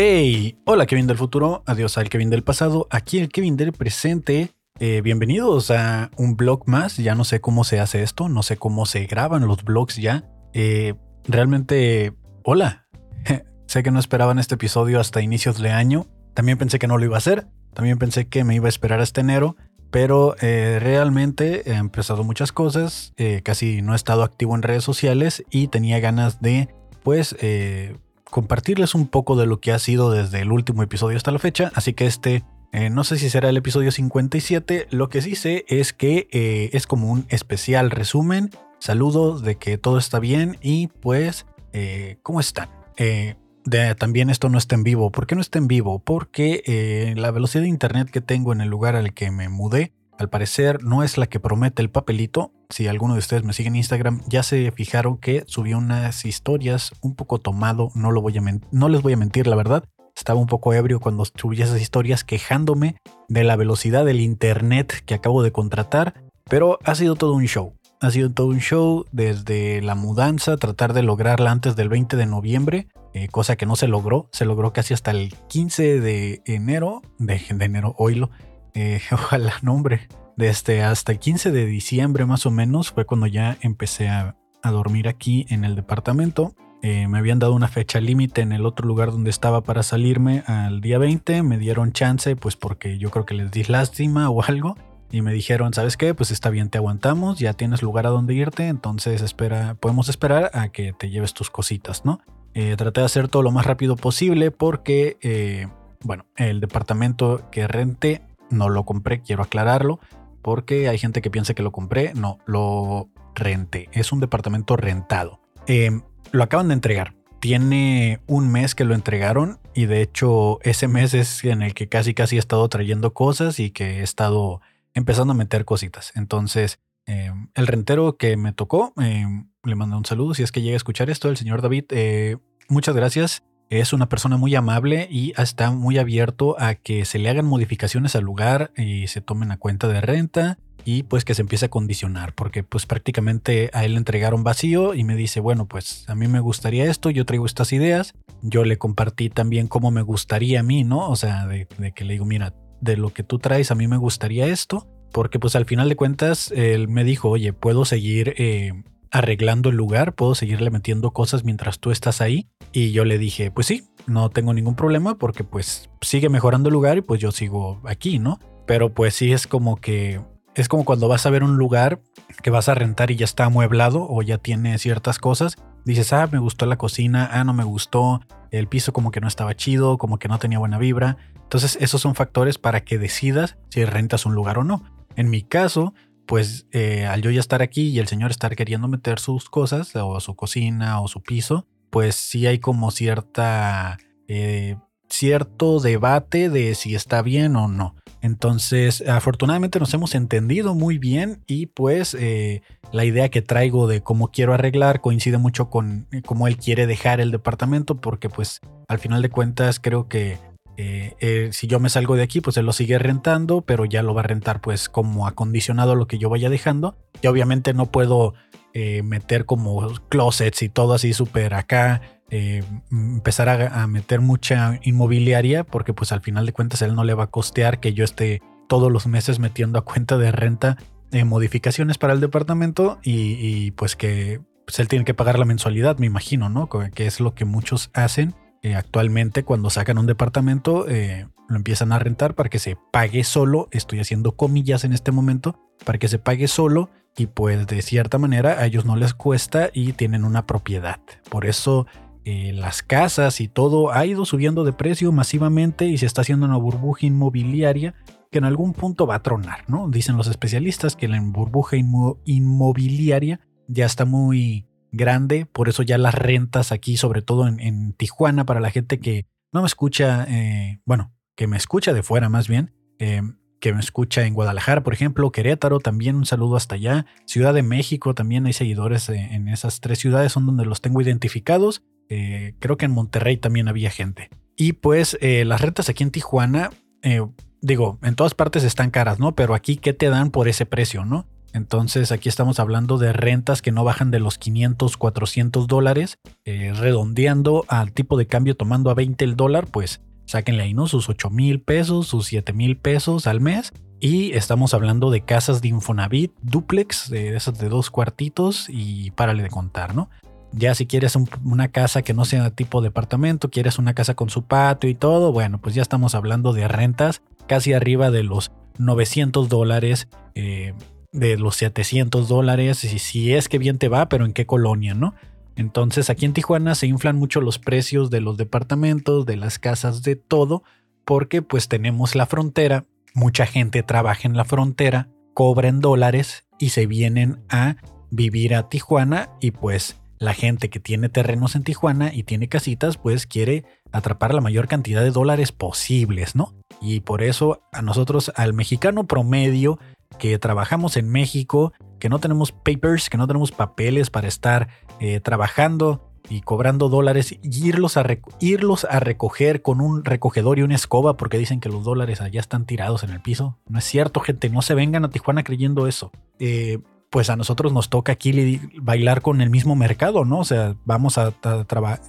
Hey, hola Kevin del futuro, adiós al Kevin del pasado, aquí el Kevin del presente. Eh, bienvenidos a un blog más, ya no sé cómo se hace esto, no sé cómo se graban los blogs ya. Eh, realmente, hola. sé que no esperaban este episodio hasta inicios de año, también pensé que no lo iba a hacer, también pensé que me iba a esperar hasta enero, pero eh, realmente he empezado muchas cosas, casi no he estado activo en redes sociales y tenía ganas de, pues, compartirles un poco de lo que ha sido desde el último episodio hasta la fecha, así que este eh, no sé si será el episodio 57, lo que sí sé es que eh, es como un especial resumen, saludos de que todo está bien y pues, eh, ¿cómo están? también esto no está en vivo. ¿Por qué no está en vivo? Porque la velocidad de internet que tengo en el lugar al que me mudé al parecer no es la que promete el papelito. Si alguno de ustedes me sigue en Instagram, ya se fijaron que subió unas historias un poco tomado. No, lo voy a no les voy a mentir, la verdad. Estaba un poco ebrio cuando subí esas historias quejándome de la velocidad del internet que acabo de contratar. Pero ha sido todo un show. Ha sido todo un show desde la mudanza, tratar de lograrla antes del 20 de noviembre, eh, cosa que no se logró. Se logró casi hasta el 15 de enero, de, de enero, oílo, eh, ojalá nombre, desde hasta el 15 de diciembre más o menos fue cuando ya empecé a, dormir aquí en el departamento. Eh, me habían dado una fecha límite en el otro lugar donde estaba para salirme al día 20. Me dieron chance, pues porque yo creo que les di lástima o algo. Y me dijeron, ¿sabes qué? Pues está bien, te aguantamos, ya tienes lugar a donde irte, entonces espera, podemos esperar a que te lleves tus cositas, ¿no? Eh, traté de hacer todo lo más rápido posible porque, bueno, el departamento que renté no lo compré, quiero aclararlo, porque hay gente que piensa que lo compré. No, lo renté. Es un departamento rentado. Em, lo acaban de entregar. Tiene un mes que lo entregaron y de hecho ese mes es en el que casi casi he estado trayendo cosas y que he estado empezando a meter cositas. Entonces, em, el rentero que me tocó, em, le mando un saludo si es que llega a escuchar esto, el señor David. Eh, muchas gracias. Es una persona muy amable y está muy abierto a que se le hagan modificaciones al lugar y se tomen a cuenta de renta y pues que se empiece a condicionar, porque pues prácticamente a él le entregaron vacío y me dice, bueno, pues a mí me gustaría esto, yo traigo estas ideas, yo le compartí también cómo me gustaría a mí, ¿no? O sea, de, que le digo, mira, de lo que tú traes a mí me gustaría esto, porque pues al final de cuentas él me dijo, oye, puedo seguir eh, arreglando el lugar, puedo seguirle metiendo cosas mientras tú estás ahí. Y yo le dije, pues sí, no tengo ningún problema porque pues sigue mejorando el lugar y pues yo sigo aquí, ¿no? Pero pues sí es como que es como cuando vas a ver un lugar que vas a rentar y ya está amueblado o ya tiene ciertas cosas. Dices, ah, me gustó la cocina, ah, no me gustó, el piso como que no estaba chido, como que no tenía buena vibra. Entonces esos son factores para que decidas si rentas un lugar o no. En mi caso, pues eh, al yo ya estar aquí y el señor estar queriendo meter sus cosas o su cocina o su piso, pues sí hay como cierta eh, cierto debate de si está bien o no. Entonces, afortunadamente nos hemos entendido muy bien y pues eh, la idea que traigo de cómo quiero arreglar coincide mucho con cómo él quiere dejar el departamento porque pues al final de cuentas creo que eh, eh, si yo me salgo de aquí, pues él lo sigue rentando, pero ya lo va a rentar pues como acondicionado a lo que yo vaya dejando. Y obviamente no puedo eh, meter como closets y todo así súper acá. empezar a, meter mucha inmobiliaria porque pues al final de cuentas él no le va a costear que yo esté todos los meses metiendo a cuenta de renta modificaciones para el departamento y, pues que pues él tiene que pagar la mensualidad, me imagino, ¿no? Que es lo que muchos hacen eh, actualmente cuando sacan un departamento eh, lo empiezan a rentar para que se pague solo, estoy haciendo comillas en este momento, para que se pague solo y pues de cierta manera a ellos no les cuesta y tienen una propiedad. Por eso eh, las casas y todo ha ido subiendo de precio masivamente y se está haciendo una burbuja inmobiliaria que en algún punto va a tronar, ¿no? Dicen los especialistas que la burbuja inmobiliaria ya está muy grande, por eso ya las rentas aquí, sobre todo en, Tijuana, para la gente que no me escucha, eh, bueno, que me escucha de fuera más bien, eh, que me escucha en Guadalajara, por ejemplo, Querétaro, también un saludo hasta allá, Ciudad de México, también hay seguidores eh, en esas tres ciudades, son donde los tengo identificados, creo que en Monterrey también había gente. Y pues las rentas aquí en Tijuana, digo, en todas partes están caras, ¿no? Pero aquí, ¿qué te dan por ese precio, no? Entonces aquí estamos hablando de rentas que no bajan de los 500, 400 dólares, eh, redondeando al tipo de cambio tomando a 20 el dólar, pues sáquenle ahí, ¿no? Sus 8 mil pesos, sus 7 mil pesos al mes. Y estamos hablando de casas de Infonavit, duplex, de esas de dos cuartitos y párale de contar, ¿no? Ya si quieres una casa que no sea tipo departamento, quieres una casa con su patio y todo, bueno, pues ya estamos hablando de rentas casi arriba de los 900 dólares, eh, de los 700 dólares, y si es que bien te va, pero en qué colonia, ¿no? Entonces aquí en Tijuana se inflan mucho los precios de los departamentos, de las casas, de todo, porque pues tenemos la frontera, mucha gente trabaja en la frontera, cobra en dólares y se vienen a vivir a Tijuana y pues la gente que tiene terrenos en Tijuana y tiene casitas, pues quiere atrapar la mayor cantidad de dólares posibles, ¿no? Y por eso a nosotros, al mexicano promedio que trabajamos en México, que no tenemos papers, que no tenemos papeles para estar eh, trabajando y cobrando dólares y irlos a, irlos a recoger con un recogedor y una escoba porque dicen que los dólares allá están tirados en el piso. No es cierto, gente, no se vengan a Tijuana creyendo eso. Eh, pues a nosotros nos toca aquí bailar con el mismo mercado, ¿no? O sea, vamos a,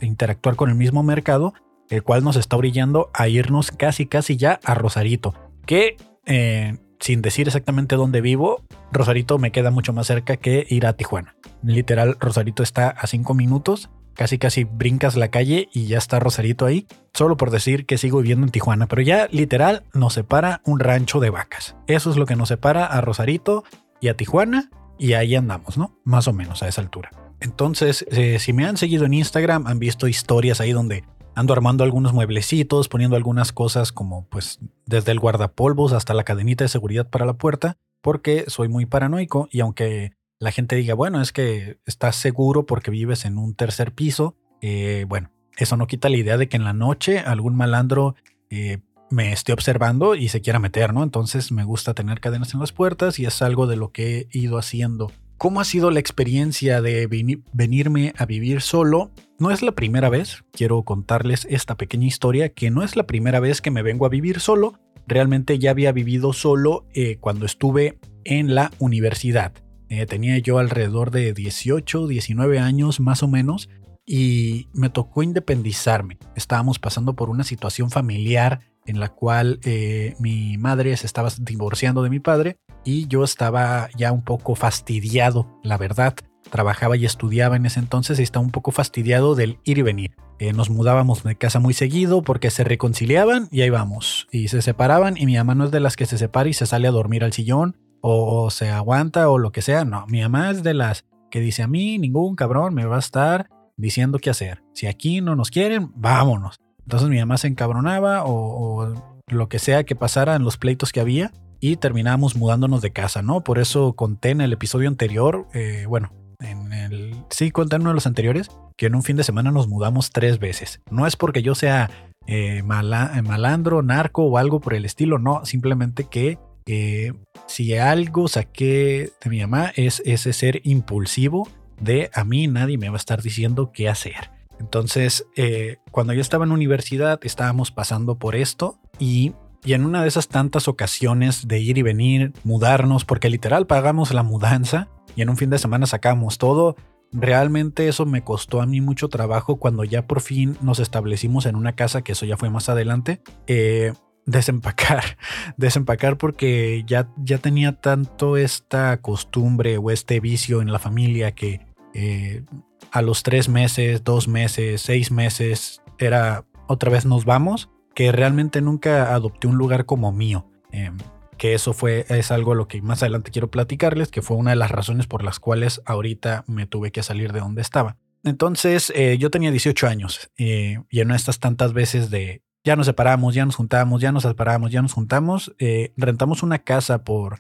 interactuar con el mismo mercado, el cual nos está brillando a irnos casi, casi ya a Rosarito. Que, eh, sin decir exactamente dónde vivo, Rosarito me queda mucho más cerca que ir a Tijuana. Literal, Rosarito está a cinco minutos. Casi casi brincas la calle y ya está Rosarito ahí, solo por decir que sigo viviendo en Tijuana, pero ya literal nos separa un rancho de vacas. Eso es lo que nos separa a Rosarito y a Tijuana y ahí andamos, ¿no? Más o menos a esa altura. Entonces, eh, si me han seguido en Instagram, han visto historias ahí donde ando armando algunos mueblecitos, poniendo algunas cosas como pues desde el guardapolvos hasta la cadenita de seguridad para la puerta, porque soy muy paranoico y aunque la gente diga, bueno, es que estás seguro porque vives en un tercer piso, eh, bueno, eso no quita la idea de que en la noche algún malandro eh, me esté observando y se quiera meter, ¿no? Entonces me gusta tener cadenas en las puertas y es algo de lo que he ido haciendo. ¿Cómo ha sido la experiencia de venirme a vivir solo? No es la primera vez, quiero contarles esta pequeña historia, que no es la primera vez que me vengo a vivir solo, realmente ya había vivido solo eh, cuando estuve en la universidad. Eh, tenía yo alrededor de 18, 19 años más o menos y me tocó independizarme. Estábamos pasando por una situación familiar en la cual eh, mi madre se estaba divorciando de mi padre y yo estaba ya un poco fastidiado, la verdad. Trabajaba y estudiaba en ese entonces y estaba un poco fastidiado del ir y venir. Eh, nos mudábamos de casa muy seguido porque se reconciliaban y ahí vamos. Y se separaban y mi mamá no es de las que se separa y se sale a dormir al sillón o se aguanta o lo que sea. No, mi mamá es de las que dice a mí ningún cabrón me va a estar diciendo qué hacer. Si aquí no nos quieren, vámonos. Entonces mi mamá se encabronaba o, lo que sea que pasara en los pleitos que había y terminábamos mudándonos de casa, ¿no? Por eso conté en el episodio anterior, eh, bueno, en el, sí conté en uno de los anteriores, que en un fin de semana nos mudamos tres veces. No es porque yo sea eh, malandro, narco o algo por el estilo, no, simplemente que eh, si algo saqué de mi mamá es ese ser impulsivo de a mí nadie me va a estar diciendo qué hacer. Entonces, eh, cuando yo estaba en universidad, estábamos pasando por esto y, en una de esas tantas ocasiones de ir y venir, mudarnos, porque literal pagamos la mudanza y en un fin de semana sacamos todo, realmente eso me costó a mí mucho trabajo cuando ya por fin nos establecimos en una casa, que eso ya fue más adelante. Eh, desempacar, desempacar porque ya, ya tenía tanto esta costumbre o este vicio en la familia que eh, a los tres meses, dos meses, seis meses, era otra vez nos vamos, que realmente nunca adopté un lugar como mío. Em, que eso fue, es algo lo que más adelante quiero platicarles, que fue una de las razones por las cuales ahorita me tuve que salir de donde estaba. Entonces, eh, yo tenía 18 años eh, y en estas tantas veces de ya nos separamos, ya nos juntamos, ya nos separamos, ya nos juntamos, eh, rentamos una casa por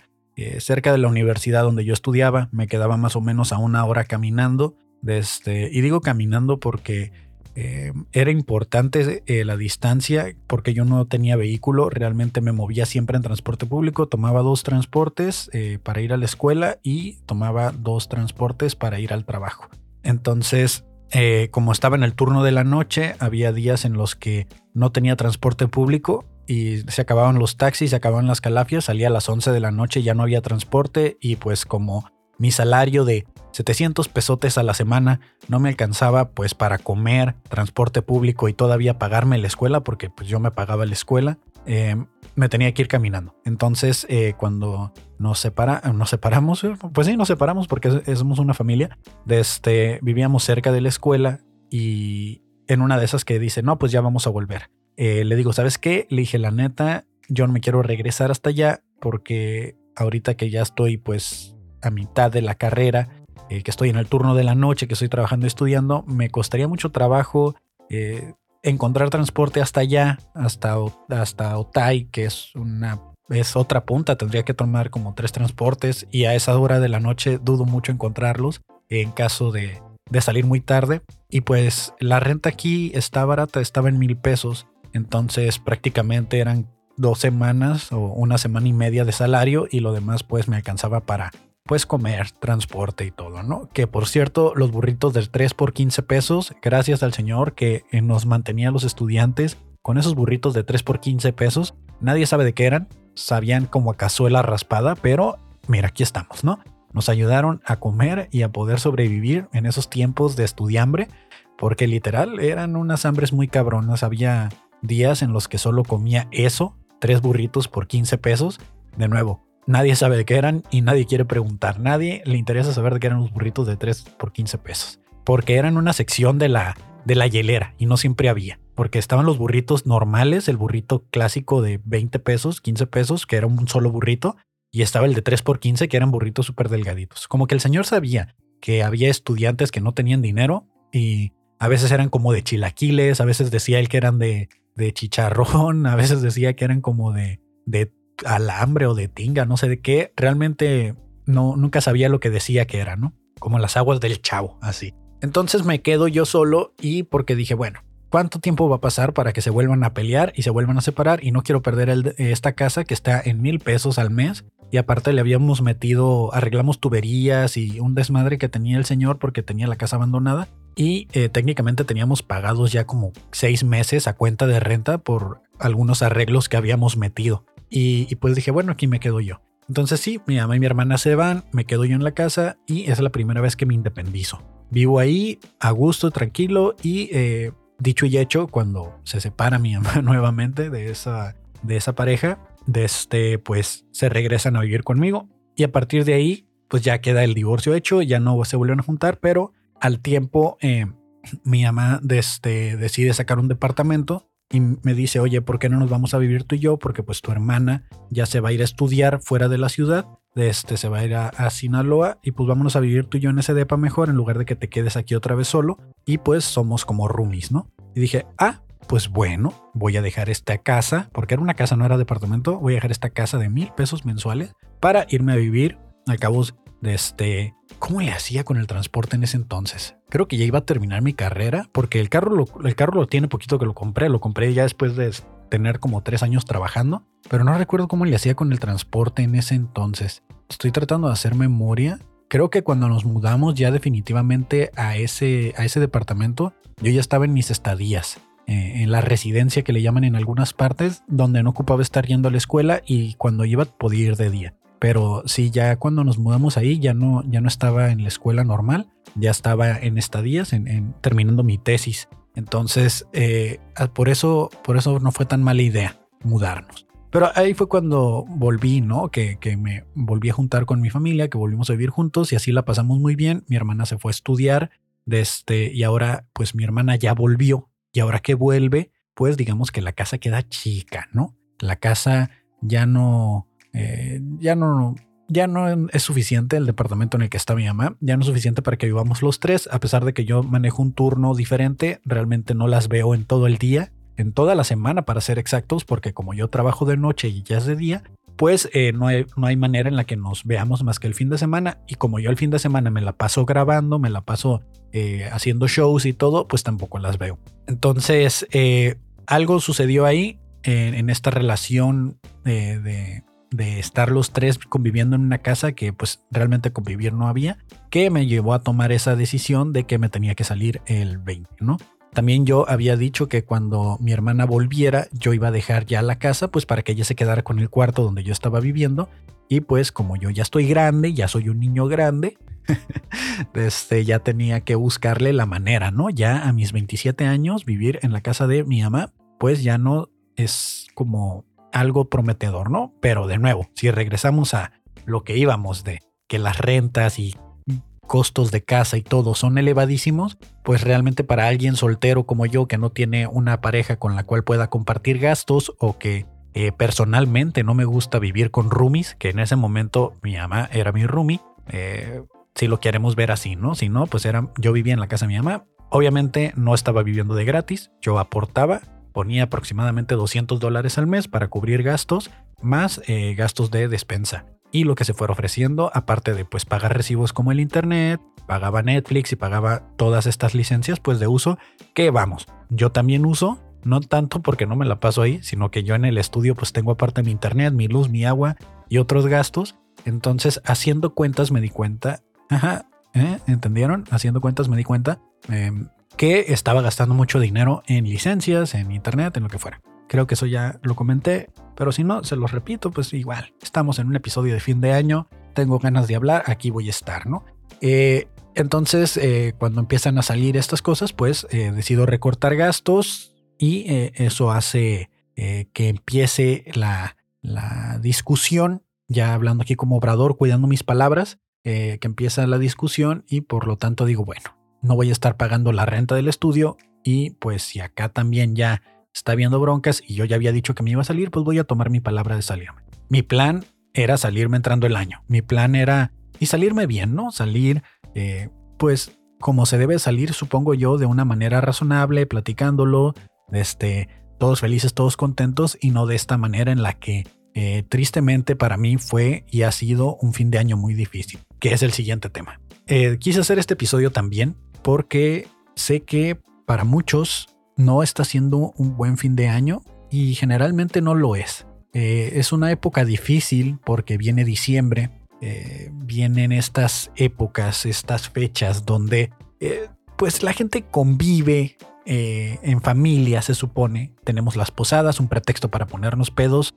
cerca de la universidad donde yo estudiaba, me quedaba más o menos a una hora caminando este, y digo caminando porque eh, era importante eh, la distancia, porque yo no tenía vehículo, realmente me movía siempre en transporte público, tomaba dos transportes eh, para ir a la escuela y tomaba dos transportes para ir al trabajo. Entonces, como estaba en el turno de la noche, había días en los que no tenía transporte público y se acababan los taxis, se acababan las calafias, salía a las 11 de la noche, ya no había transporte y pues como mi salario de 700 pesotes a la semana no me alcanzaba pues para comer, transporte público y todavía pagarme la escuela porque pues yo me pagaba la escuela. Eh, me tenía que ir caminando. Entonces, eh, cuando nos, separa, nos separamos, pues sí, nos separamos porque somos una familia. este, vivíamos cerca de la escuela y en una de esas que dice, no, pues ya vamos a volver. Eh, le digo, ¿sabes qué? Le dije, la neta, yo no me quiero regresar hasta allá porque ahorita que ya estoy pues a mitad de la carrera, eh, que estoy en el turno de la noche, que estoy trabajando estudiando, me costaría mucho trabajo eh, encontrar transporte hasta allá, hasta, hasta Otay, que es una es otra punta, tendría que tomar como tres transportes y a esa hora de la noche dudo mucho encontrarlos en caso de, de salir muy tarde. Y pues la renta aquí está barata, estaba en mil pesos, entonces prácticamente eran dos semanas o una semana y media de salario y lo demás pues me alcanzaba para pues comer, transporte y todo, ¿no? Que por cierto, los burritos del 3 por 15 pesos, gracias al señor que eh, nos mantenía a los estudiantes con esos burritos de 3 por 15 pesos. Nadie sabe de qué eran, sabían como a cazuela raspada, pero mira, aquí estamos, ¿no? Nos ayudaron a comer y a poder sobrevivir en esos tiempos de estudiambre, porque literal eran unas hambres muy cabronas. Había días en los que solo comía eso, tres burritos por 15 pesos. De nuevo, Nadie sabe de qué eran y nadie quiere preguntar. Nadie le interesa saber de qué eran los burritos de 3 por 15 pesos. Porque eran una sección de la, de la hielera y no siempre había. Porque estaban los burritos normales, el burrito clásico de 20 pesos, 15 pesos, que era un solo burrito. Y estaba el de 3 por 15, que eran burritos súper delgaditos. Como que el señor sabía que había estudiantes que no tenían dinero y a veces eran como de chilaquiles, a veces decía él que eran de, de chicharrón, a veces decía que eran como de, de alambre o de tinga, no sé de qué. Realmente no, nunca sabía lo que decía que era, ¿no? Como las aguas del chavo, así. Entonces me quedo yo solo y porque dije, bueno, ¿cuánto tiempo va a pasar para que se vuelvan a pelear y se vuelvan a separar? Y no quiero perder esta casa que está en mil pesos al mes. Y aparte le habíamos metido, arreglamos tuberías y un desmadre que tenía el señor porque tenía la casa abandonada. Y eh, técnicamente teníamos pagados ya como seis meses a cuenta de renta por algunos arreglos que habíamos metido. Y, pues dije, bueno, aquí me quedo yo. Entonces sí, mi mamá y mi hermana se van, me quedo yo en la casa y es la primera vez que me independizo. Vivo ahí a gusto, tranquilo y eh, dicho y hecho, cuando se separa mi mamá nuevamente de esa, de esa pareja, de este, pues se regresan a vivir conmigo y a partir de ahí, pues ya queda el divorcio hecho, ya no se vuelven a juntar, pero al tiempo eh, mi mamá este, decide sacar un departamento y me dice, oye, ¿por qué no nos vamos a vivir tú y yo? Porque pues tu hermana ya se va a ir a estudiar fuera de la ciudad, este, se va a ir a, Sinaloa y pues vámonos a vivir tú y yo en ese depa mejor en lugar de que te quedes aquí otra vez solo y pues somos como roomies, ¿no? Y dije, ah, pues bueno, voy a dejar esta casa, porque era una casa, no era departamento, voy a dejar esta casa de mil pesos mensuales para irme a vivir al cabo de este... ¿Cómo le hacía con el transporte en ese entonces? Creo que ya iba a terminar mi carrera porque el carro lo, el carro lo tiene poquito que lo compré. Lo compré ya después de tener como tres años trabajando, pero no recuerdo cómo le hacía con el transporte en ese entonces. Estoy tratando de hacer memoria. Creo que cuando nos mudamos ya definitivamente a ese, a ese departamento, yo ya estaba en mis estadías, eh, en la residencia que le llaman en algunas partes, donde no ocupaba estar yendo a la escuela y cuando iba podía ir de día. Pero sí, ya cuando nos mudamos ahí ya no, ya no estaba en la escuela normal, ya estaba en estadías, en, terminando mi tesis. Entonces, eh, ah, por, eso, por eso no fue tan mala idea mudarnos. Pero ahí fue cuando volví, ¿no? Que, que, me volví a juntar con mi familia, que volvimos a vivir juntos y así la pasamos muy bien. Mi hermana se fue a estudiar de este, y ahora pues mi hermana ya volvió. Y ahora que vuelve, pues digamos que la casa queda chica, ¿no? La casa ya no, eh, ya no ya no es suficiente el departamento en el que está mi mamá, ya no es suficiente para que vivamos los tres, a pesar de que yo manejo un turno diferente, realmente no las veo en todo el día, en toda la semana para ser exactos, porque como yo trabajo de noche y ya es de día, pues eh, no, hay, no, hay, manera en la que nos veamos más que el fin de semana, y como yo el fin de semana me la paso grabando, me la paso eh, haciendo shows y todo, pues tampoco las veo. Entonces, algo sucedió ahí en, esta relación de de estar los tres conviviendo en una casa que pues realmente convivir no había, que me llevó a tomar esa decisión de que me tenía que salir el 20, ¿no? También yo había dicho que cuando mi hermana volviera, yo iba a dejar ya la casa, pues para que ella se quedara con el cuarto donde yo estaba viviendo. Y pues como yo ya estoy grande, ya soy un niño grande, este, ya tenía que buscarle la manera, ¿no? Ya a mis 27 años, vivir en la casa de mi mamá, pues ya no es como algo prometedor, ¿no? Pero de nuevo, si regresamos a lo que íbamos de que las rentas y costos de casa y todo son elevadísimos, pues realmente para alguien soltero como yo que no tiene una pareja con la cual pueda compartir gastos o que eh, personalmente no me gusta vivir con roomies, que en ese momento mi mamá era mi roomie, eh, si lo queremos ver así, ¿no? Si no, pues era, yo vivía en la casa de mi mamá, obviamente no estaba viviendo de gratis, yo aportaba, ponía aproximadamente 200 dólares al mes para cubrir gastos, más eh, gastos de despensa y lo que se fuera ofreciendo, aparte de pues pagar recibos como el internet, pagaba Netflix y pagaba todas estas licencias pues de uso que vamos, yo también uso, no tanto porque no me la paso ahí, sino que yo en el estudio pues tengo aparte mi internet, mi luz, mi agua y otros gastos, entonces haciendo cuentas me di cuenta, ajá, ¿eh? ¿entendieron? Haciendo cuentas me di cuenta em, que estaba gastando mucho dinero en licencias, en internet, en lo que fuera. Creo que eso ya lo comenté, pero si no, se los repito, pues igual, estamos en un episodio de fin de año, tengo ganas de hablar, aquí voy a estar, ¿no? Eh, entonces, eh, cuando empiezan a salir estas cosas, pues eh, decido recortar gastos y eso hace que empiece la, la, discusión, ya hablando aquí como obrador, cuidando mis palabras, que empieza la discusión y por lo tanto digo, bueno, no voy a estar pagando la renta del estudio y pues si acá también ya está viendo broncas y yo ya había dicho que me iba a salir, pues voy a tomar mi palabra de salirme. Mi plan era salirme entrando el año. Mi plan era y salirme bien, ¿no? Salir, eh, pues como se debe salir, supongo yo, de una manera razonable, platicándolo, este, todos felices, todos contentos y no de esta manera en la que eh, tristemente para mí fue y ha sido un fin de año muy difícil, que es el siguiente tema. Eh, quise hacer este episodio también porque sé que para muchos no está siendo un buen fin de año y generalmente no lo es. Eh, es una época difícil porque viene diciembre, eh, vienen estas épocas, estas fechas donde eh, pues la gente convive en familia, se supone. Tenemos las posadas, un pretexto para ponernos pedos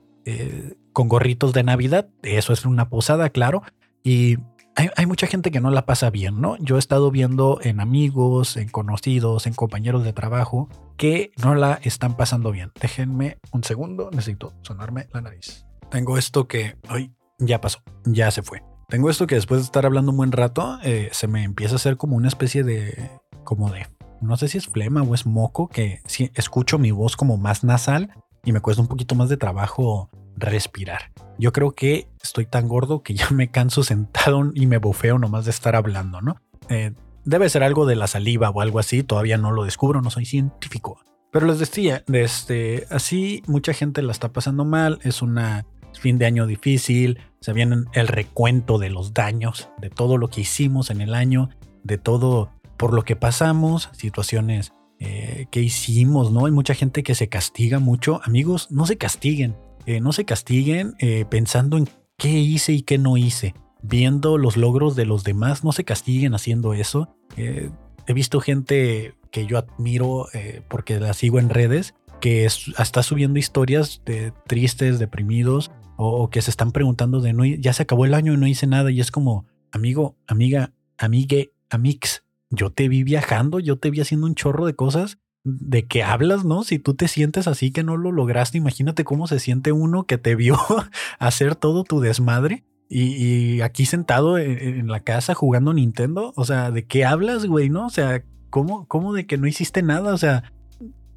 con gorritos de Navidad. Eso es una posada, claro. Y hay, mucha gente que no la pasa bien, ¿no? Yo he estado viendo en amigos, en conocidos, en compañeros de trabajo que no la están pasando bien. Déjenme un segundo, necesito sonarme la nariz. Tengo esto que hoy ya pasó, ya se fue. Tengo esto que después de estar hablando un buen rato, eh, se me empieza a hacer como una especie de, como de, no sé si es flema o es moco, que si escucho mi voz como más nasal y me cuesta un poquito más de trabajo respirar. Yo creo que estoy tan gordo que ya me canso sentado y me bofeo nomás de estar hablando, ¿no? Eh, debe ser algo de la saliva o algo así, todavía no lo descubro, no soy científico. Pero les decía, este, así mucha gente la está pasando mal, es una fin de año difícil, se viene el recuento de los daños, de todo lo que hicimos en el año, de todo por lo que pasamos, situaciones eh, que hicimos, ¿no? Hay mucha gente que se castiga mucho. Amigos, no se castiguen. Eh, no se castiguen eh, pensando en qué hice y qué no hice. Viendo los logros de los demás, no se castiguen haciendo eso. Eh, he visto gente que yo admiro porque la sigo en redes, que está subiendo historias de tristes, deprimidos, o, que se están preguntando de no, ya se acabó el año y no hice nada. Y es como, amigo, amiga, amigue, amix, yo te vi viajando, yo te vi haciendo un chorro de cosas de qué hablas, ¿no? Si tú te sientes así que no lo lograste, imagínate cómo se siente uno que te vio hacer todo tu desmadre y, aquí sentado en, la casa jugando Nintendo. O sea, ¿de qué hablas, güey? ¿No? O sea, ¿cómo, ¿cómo de que no hiciste nada? O sea,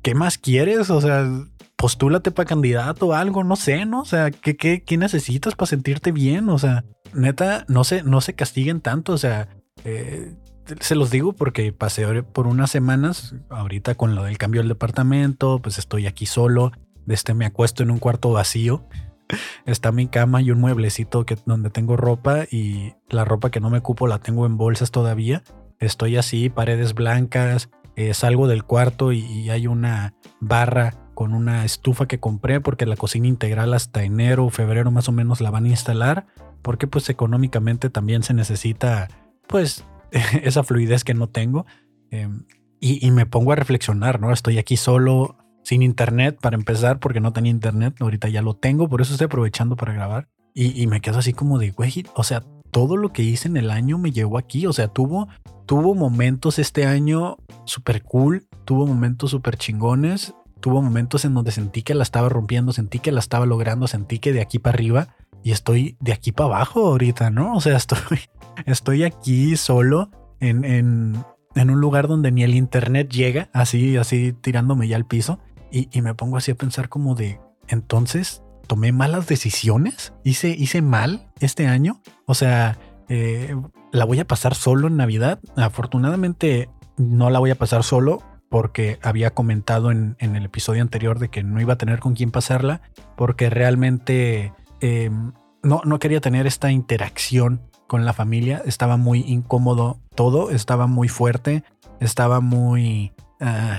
¿qué más quieres? O sea, postúlate para candidato o algo, no sé, ¿no? O sea, ¿qué, qué, qué necesitas para sentirte bien? O sea, neta, no se, no se castiguen tanto. O sea, eh, se los digo porque pasé por unas semanas, ahorita con lo del cambio del departamento, pues estoy aquí solo, este me acuesto en un cuarto vacío. Está mi cama y un mueblecito que, donde tengo ropa y la ropa que no me cupo la tengo en bolsas todavía. Estoy así, paredes blancas, eh, salgo del cuarto y, hay una barra con una estufa que compré porque la cocina integral hasta enero o febrero más o menos la van a instalar porque pues económicamente también se necesita pues esa fluidez que no tengo. Em, y, me pongo a reflexionar, ¿no? Estoy aquí solo, sin internet para empezar, porque no tenía internet, ahorita ya lo tengo, por eso estoy aprovechando para grabar. Y, me quedo así como de, güey, o sea, todo lo que hice en el año me llevó aquí, o sea, tuvo, tuvo momentos este año súper cool, tuvo momentos súper chingones, tuvo momentos en donde sentí que la estaba rompiendo, sentí que la estaba logrando, sentí que de aquí para arriba y estoy de aquí para abajo ahorita, ¿no? O sea, estoy, estoy aquí solo en, en, en un lugar donde ni el internet llega, así, así tirándome ya al piso. Y, y, me pongo así a pensar como de, entonces, ¿tomé malas decisiones? ¿Hice, hice mal este año? O sea, eh, ¿la voy a pasar solo en Navidad? Afortunadamente no la voy a pasar solo porque había comentado en, en el episodio anterior de que no iba a tener con quién pasarla, porque realmente eh, no, no quería tener esta interacción con la familia. Estaba muy incómodo todo, estaba muy fuerte, estaba muy uh,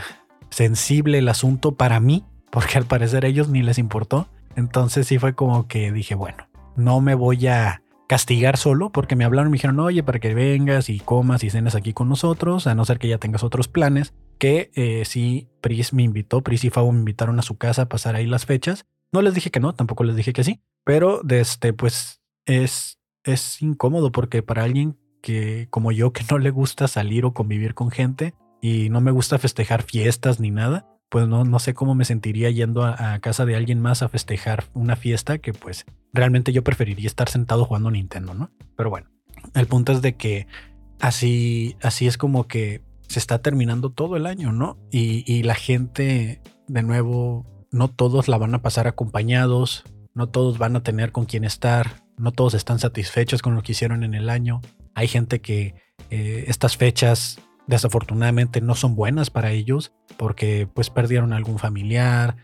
sensible el asunto para mí, porque al parecer a ellos ni les importó. Entonces sí fue como que dije, bueno, no me voy a castigar solo porque me hablaron y me dijeron, oye, para que vengas y comas y cenes aquí con nosotros, a no ser que ya tengas otros planes, que eh, sí, Pris me invitó, Pris y Fabo me invitaron a su casa a pasar ahí las fechas. No les dije que no, tampoco les dije que sí, pero desde, este, pues es es incómodo porque para alguien que como yo que no le gusta salir o convivir con gente y no me gusta festejar fiestas ni nada, pues no, no sé cómo me sentiría yendo a, casa de alguien más a festejar una fiesta que pues realmente yo preferiría estar sentado jugando Nintendo, ¿no? Pero bueno, el punto es de que así, así es como que se está terminando todo el año, ¿no? Y la gente, de nuevo, no todos la van a pasar acompañados, no todos van a tener con quién estar, no todos están satisfechos con lo que hicieron en el año. Hay gente que eh, estas fechas desafortunadamente no son buenas para ellos porque pues perdieron algún familiar.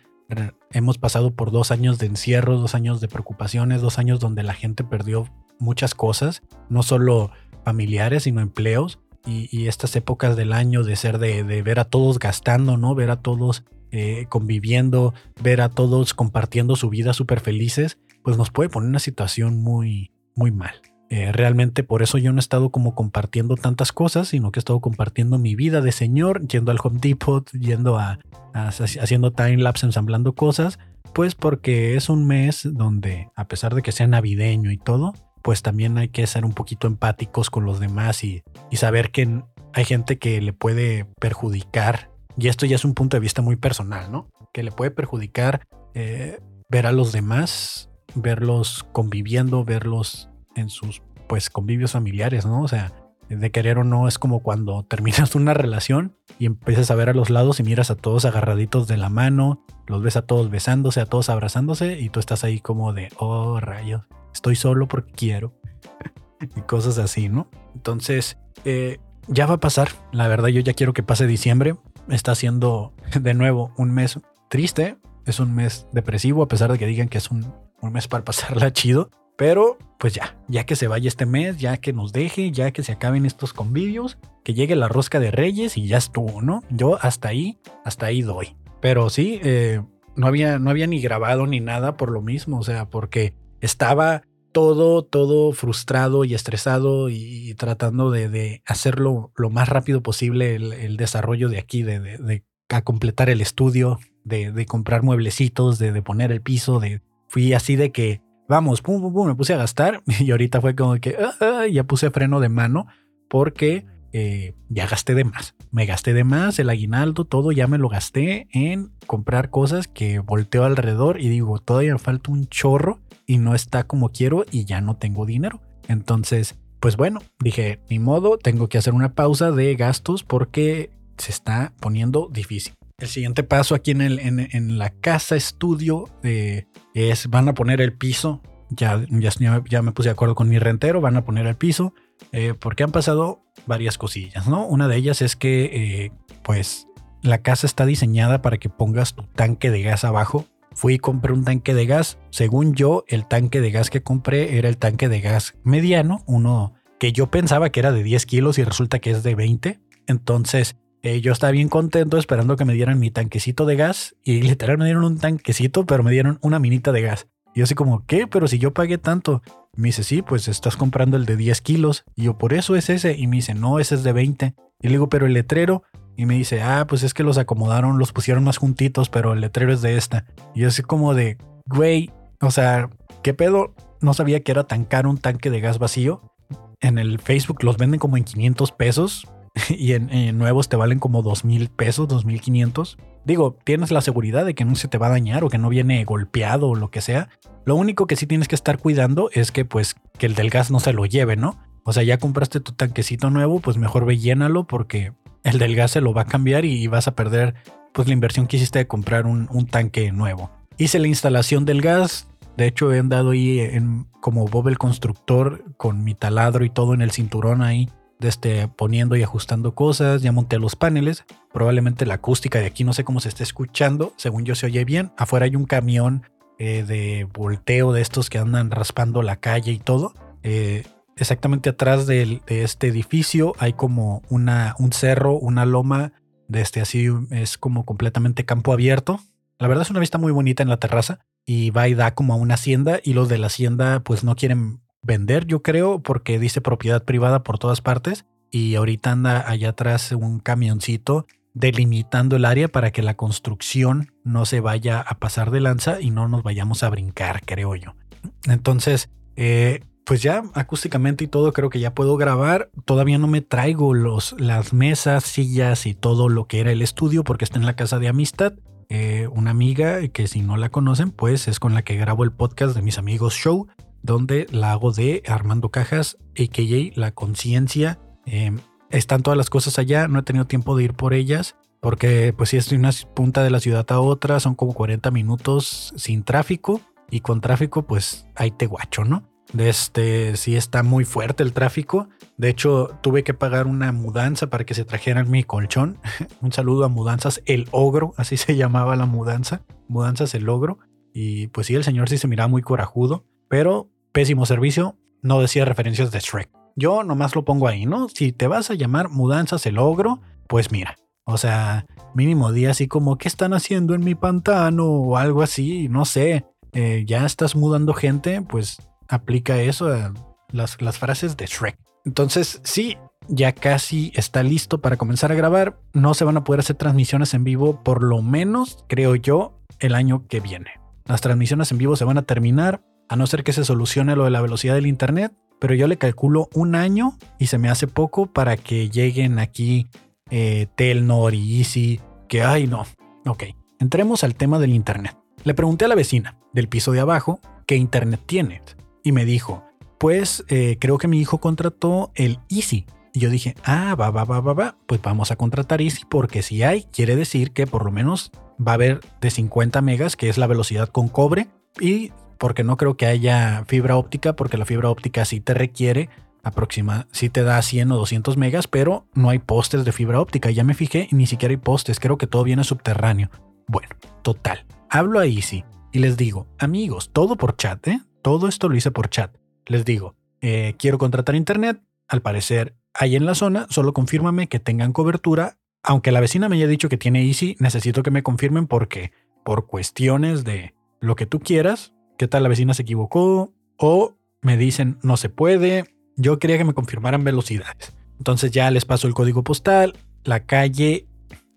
Hemos pasado por dos años de encierro, dos años de preocupaciones, dos años donde la gente perdió muchas cosas, no solo familiares, sino empleos. Y, estas épocas del año de ser de, ver a todos gastando, ¿no? Ver a todos eh, conviviendo, ver a todos compartiendo su vida súper felices, pues nos puede poner una situación muy, muy mal. Eh, realmente por eso yo no he estado como compartiendo tantas cosas, sino que he estado compartiendo mi vida de señor, yendo al Home Depot, yendo a, haciendo time lapse, ensamblando cosas, pues porque es un mes donde, a pesar de que sea navideño y todo, pues también hay que ser un poquito empáticos con los demás y, saber que hay gente que le puede perjudicar, y esto ya es un punto de vista muy personal, ¿no? Que le puede perjudicar eh, ver a los demás verlos conviviendo, verlos en sus pues convivios familiares, ¿no? O sea, de querer o no es como cuando terminas una relación y empiezas a ver a los lados y miras a todos agarraditos de la mano, los ves a todos besándose, a todos abrazándose y tú estás ahí como de, oh rayos, estoy solo porque quiero y cosas así, ¿no? Entonces, eh, ya va a pasar, la verdad yo ya quiero que pase diciembre, está siendo de nuevo un mes triste, es un mes depresivo a pesar de que digan que es un un mes para pasarla chido. Pero pues ya, ya que se vaya este mes, ya que nos deje, ya que se acaben estos convivios, que llegue la rosca de reyes y ya estuvo, ¿no? Yo hasta ahí, hasta ahí doy. Pero sí, eh, no, había, no había ni grabado ni nada por lo mismo, o sea, porque estaba todo, todo frustrado y estresado y, tratando de, hacerlo lo más rápido posible el, desarrollo de aquí, de, a completar el estudio, de, comprar mueblecitos, de, poner el piso, de fui así de que, vamos, pum, pum, pum, me puse a gastar y ahorita fue como que ah, ah, ya puse freno de mano porque eh, ya gasté de más. Me gasté de más, el aguinaldo, todo ya me lo gasté en comprar cosas que volteo alrededor y digo, todavía me falta un chorro y no está como quiero y ya no tengo dinero. Entonces, pues bueno, dije, ni modo, tengo que hacer una pausa de gastos porque se está poniendo difícil. El siguiente paso aquí en, en, la casa estudio eh, es van a poner el piso. Ya, ya, ya, me puse de acuerdo con mi rentero, van a poner el piso. Eh, porque han pasado varias cosillas, ¿no? Una de ellas es que, eh, pues, la casa está diseñada para que pongas tu tanque de gas abajo. Fui y compré un tanque de gas. Según yo, el tanque de gas que compré era el tanque de gas mediano, uno que yo pensaba que era de 10 kilos y resulta que es de 20. Entonces, eh, yo estaba bien contento esperando que me dieran mi tanquecito de gas y literal me dieron un tanquecito, pero me dieron una minita de gas. Y así como, ¿qué? Pero si yo pagué tanto. Me dice, sí, pues estás comprando el de 10 kilos. Y yo, por eso es ese. Y me dice, no, ese es de 20. Y le digo, pero el letrero, Y me dice, ah, pues es que los acomodaron, los pusieron más juntitos, pero el letrero es de esta. Y yo así como de, güey, o sea, ¿qué pedo? No sabía que era tan caro un tanque de gas vacío. En el Facebook los venden como en 500 pesos y en, nuevos te valen como 2 mil pesos, 2.500. Digo, tienes la seguridad de que no se te va a dañar o que no viene golpeado o lo que sea. Lo único que sí tienes que estar cuidando es que pues que el del gas no se lo lleve, ¿no? O sea, ya compraste tu tanquecito nuevo, pues mejor ve llénalo porque el del gas se lo va a cambiar y vas a perder pues la inversión que hiciste de comprar un, tanque nuevo. Hice la instalación del gas, de hecho he andado ahí en, como Bob el constructor con mi taladro y todo en el cinturón ahí, este, poniendo y ajustando cosas, ya monté los paneles, probablemente la acústica de aquí no sé cómo se está escuchando, según yo se oye bien, afuera hay un camión eh, de volteo de estos que andan raspando la calle y todo. Eh, exactamente atrás de, este edificio hay como una, un cerro, una loma, de este así es como completamente campo abierto. La verdad es una vista muy bonita en la terraza y va y da como a una hacienda y los de la hacienda pues no quieren vender, yo creo, porque dice propiedad privada por todas partes y ahorita anda allá atrás un camioncito delimitando el área para que la construcción no se vaya a pasar de lanza y no nos vayamos a brincar, creo yo. Entonces, eh, pues ya acústicamente y todo creo que ya puedo grabar. Todavía no me traigo los, las mesas, sillas y todo lo que era el estudio porque está en la casa de amistad. Eh, una amiga que si no la conocen pues es con la que grabo el podcast de mis amigos show donde la hago de Armando Cajas, a.k.a. La Conciencia. Em, están todas las cosas allá, no he tenido tiempo de ir por ellas, porque pues si estoy en una punta de la ciudad a otra, son como 40 minutos sin tráfico, y con tráfico pues ahí te guacho, ¿no? De este, sí está muy fuerte el tráfico. De hecho, tuve que pagar una mudanza para que se trajeran mi colchón. Un saludo a Mudanzas El Ogro, así se llamaba la mudanza. Mudanzas El Ogro. Y pues sí, el señor sí se miraba muy corajudo, pero pésimo servicio, no decía referencias de Shrek. Yo nomás lo pongo ahí, ¿no? Si te vas a llamar Mudanzas el Ogro, pues mira, o sea, mínimo día así como, ¿qué están haciendo en mi pantano? O algo así, no sé. Eh, ya estás mudando gente, pues aplica eso a las, las frases de Shrek. Entonces, sí, ya casi está listo para comenzar a grabar. No se van a poder hacer transmisiones en vivo, por lo menos, creo yo, el año que viene. Las transmisiones en vivo se van a terminar a no ser que se solucione lo de la velocidad del Internet, pero yo le calculo un año y se me hace poco para que lleguen aquí eh, Telnor y Easy, que ay no. Ok, entremos al tema del Internet. Le pregunté a la vecina del piso de abajo qué Internet tiene y me dijo, pues eh, creo que mi hijo contrató el Easy. Y yo dije, ah, va, va, va, va, va, pues vamos a contratar Easy porque si hay, quiere decir que por lo menos va a haber de 50 megas, que es la velocidad con cobre, y porque no creo que haya fibra óptica, porque la fibra óptica sí te requiere aproxima, sí te da 100 o 200 megas, pero no hay postes de fibra óptica. Ya me fijé ni siquiera hay postes, creo que todo viene subterráneo. Bueno, total. Hablo a Easy y les digo, amigos, todo por chat, ¿eh? Todo esto lo hice por chat. Les digo, eh, quiero contratar internet. Al parecer, hay en la zona, solo confírmame que tengan cobertura. Aunque la vecina me haya dicho que tiene Easy, necesito que me confirmen porque, por cuestiones de lo que tú quieras, qué tal la vecina se equivocó o me dicen no se puede. Yo quería que me confirmaran velocidades. Entonces ya les paso el código postal, la calle,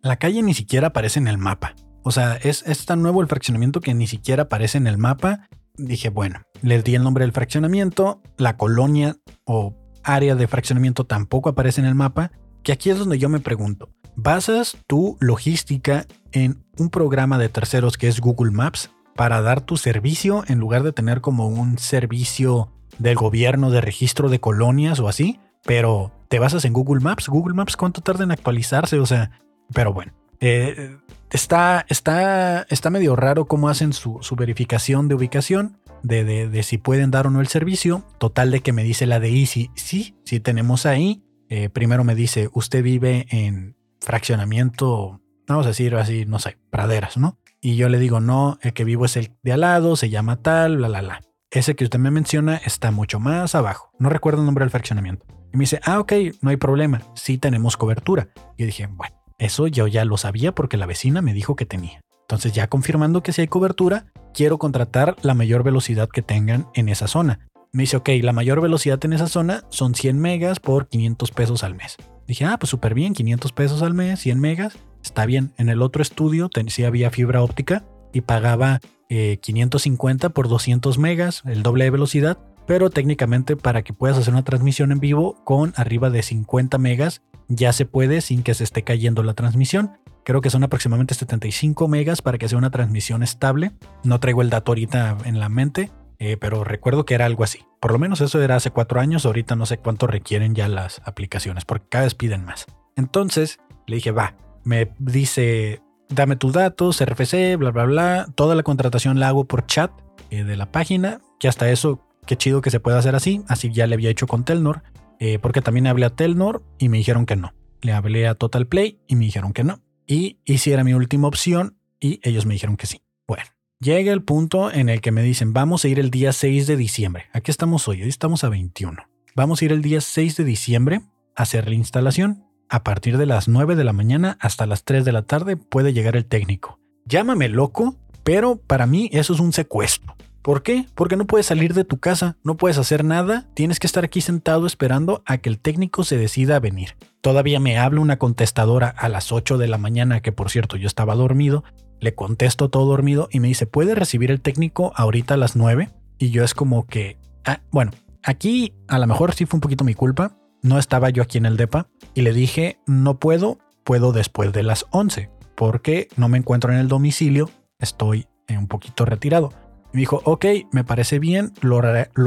la calle ni siquiera aparece en el mapa. O sea, es, es tan nuevo el fraccionamiento que ni siquiera aparece en el mapa. Dije, bueno, les di el nombre del fraccionamiento, la colonia o área de fraccionamiento tampoco aparece en el mapa, que aquí es donde yo me pregunto, ¿basas tu logística en un programa de terceros que es Google Maps? Para dar tu servicio en lugar de tener como un servicio del gobierno de registro de colonias o así, pero te basas en Google Maps. Google Maps, ¿cuánto tarda en actualizarse? O sea, pero bueno, eh, está, está, está medio raro cómo hacen su, verificación de ubicación. De, de, si pueden dar o no el servicio. Total de que me dice la de Easy, sí, sí tenemos ahí. Eh, primero me dice, usted vive en fraccionamiento, vamos a decir así, no sé, praderas, ¿no? Y yo le digo, no, el que vivo es el de al lado, se llama tal, bla, bla, bla. Ese que usted me menciona está mucho más abajo. No recuerdo el nombre del fraccionamiento. Y me dice, ah, ok, no hay problema, sí tenemos cobertura. Yo dije, bueno, eso yo ya lo sabía porque la vecina me dijo que tenía. Entonces ya confirmando que sí hay cobertura, quiero contratar la mayor velocidad que tengan en esa zona. Me dice, ok, la mayor velocidad en esa zona son 100 megas por 500 pesos al mes. Dije, ah, pues súper bien, 500 pesos al mes, 100 megas, está bien. En el otro estudio sí había fibra óptica y pagaba 550 eh, por 200 megas, el doble de velocidad, pero técnicamente para que puedas hacer una transmisión en vivo con arriba de 50 megas ya se puede sin que se esté cayendo la transmisión. Creo que son aproximadamente 75 megas para que sea una transmisión estable. No traigo el dato ahorita en la mente, eh, pero recuerdo que era algo así. Por lo menos eso era hace cuatro años. Ahorita no sé cuánto requieren ya las aplicaciones, porque cada vez piden más. Entonces le dije, va, me dice, dame tus datos, RFC, bla, bla, bla. Toda la contratación la hago por chat eh, de la página, que hasta eso, qué chido que se pueda hacer así. Así ya le había hecho con Telnor, eh, porque también hablé a Telnor y me dijeron que no. Le hablé a Total Play y me dijeron que no y hiciera mi última opción y ellos me dijeron que sí. Bueno, llega el punto en el que me dicen, vamos a ir el día 6 de diciembre. Aquí estamos hoy, hoy estamos a 21. Vamos a ir el día 6 de diciembre a hacer la instalación. A partir de las 9 de la mañana hasta las 3 de la tarde puede llegar el técnico. Llámame loco, pero para mí eso es un secuestro. ¿Por qué? Porque no puedes salir de tu casa, no puedes hacer nada, tienes que estar aquí sentado esperando a que el técnico se decida a venir. Todavía me habla una contestadora a las 8 de la mañana, que por cierto yo estaba dormido, le contesto todo dormido y me dice, ¿puede recibir el técnico ahorita a las 9? Y yo es como que, ah, bueno, aquí a lo mejor sí fue un poquito mi culpa, no estaba yo aquí en el DEPA y le dije, no puedo, puedo después de las 11, porque no me encuentro en el domicilio, estoy un poquito retirado. Me dijo, ok, me parece bien, lo,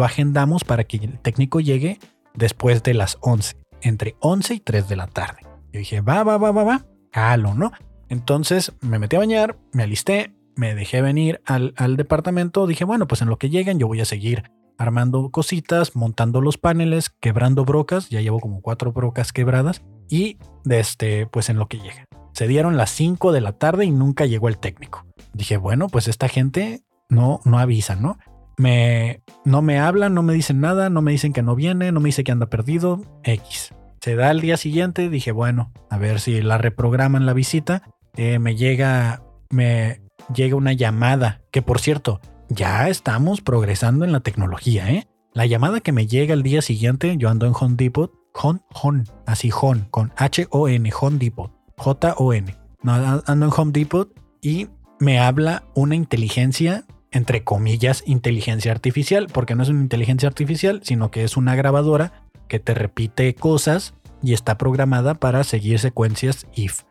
agendamos para que el técnico llegue después de las 11, entre 11 y 3 de la tarde. Yo dije, va, va, va, va, va, calo, ¿no? Entonces me metí a bañar, me alisté, me dejé venir al, al departamento, dije, bueno, pues en lo que lleguen yo voy a seguir armando cositas, montando los paneles, quebrando brocas, ya llevo como cuatro brocas quebradas y este, pues en lo que llega. Se dieron las 5 de la tarde y nunca llegó el técnico. Dije, bueno, pues esta gente no, no avisan, ¿no? Me, no me hablan, no me dicen nada, no me dicen que no viene, no me dice que anda perdido, X. Se da el día siguiente, dije, bueno, a ver si la reprograman la visita. Eh, me llega, me llega una llamada, que por cierto, ya estamos progresando en la tecnología, ¿eh? La llamada que me llega el día siguiente, yo ando en Home Depot, Hon, Hon, así Hon, con H-O-N, Home Depot, J-O-N. Ando en Home Depot y me habla una inteligencia entre comillas, inteligencia artificial, porque no es una inteligencia artificial, sino que es una grabadora que te repite cosas y está programada para seguir secuencias if.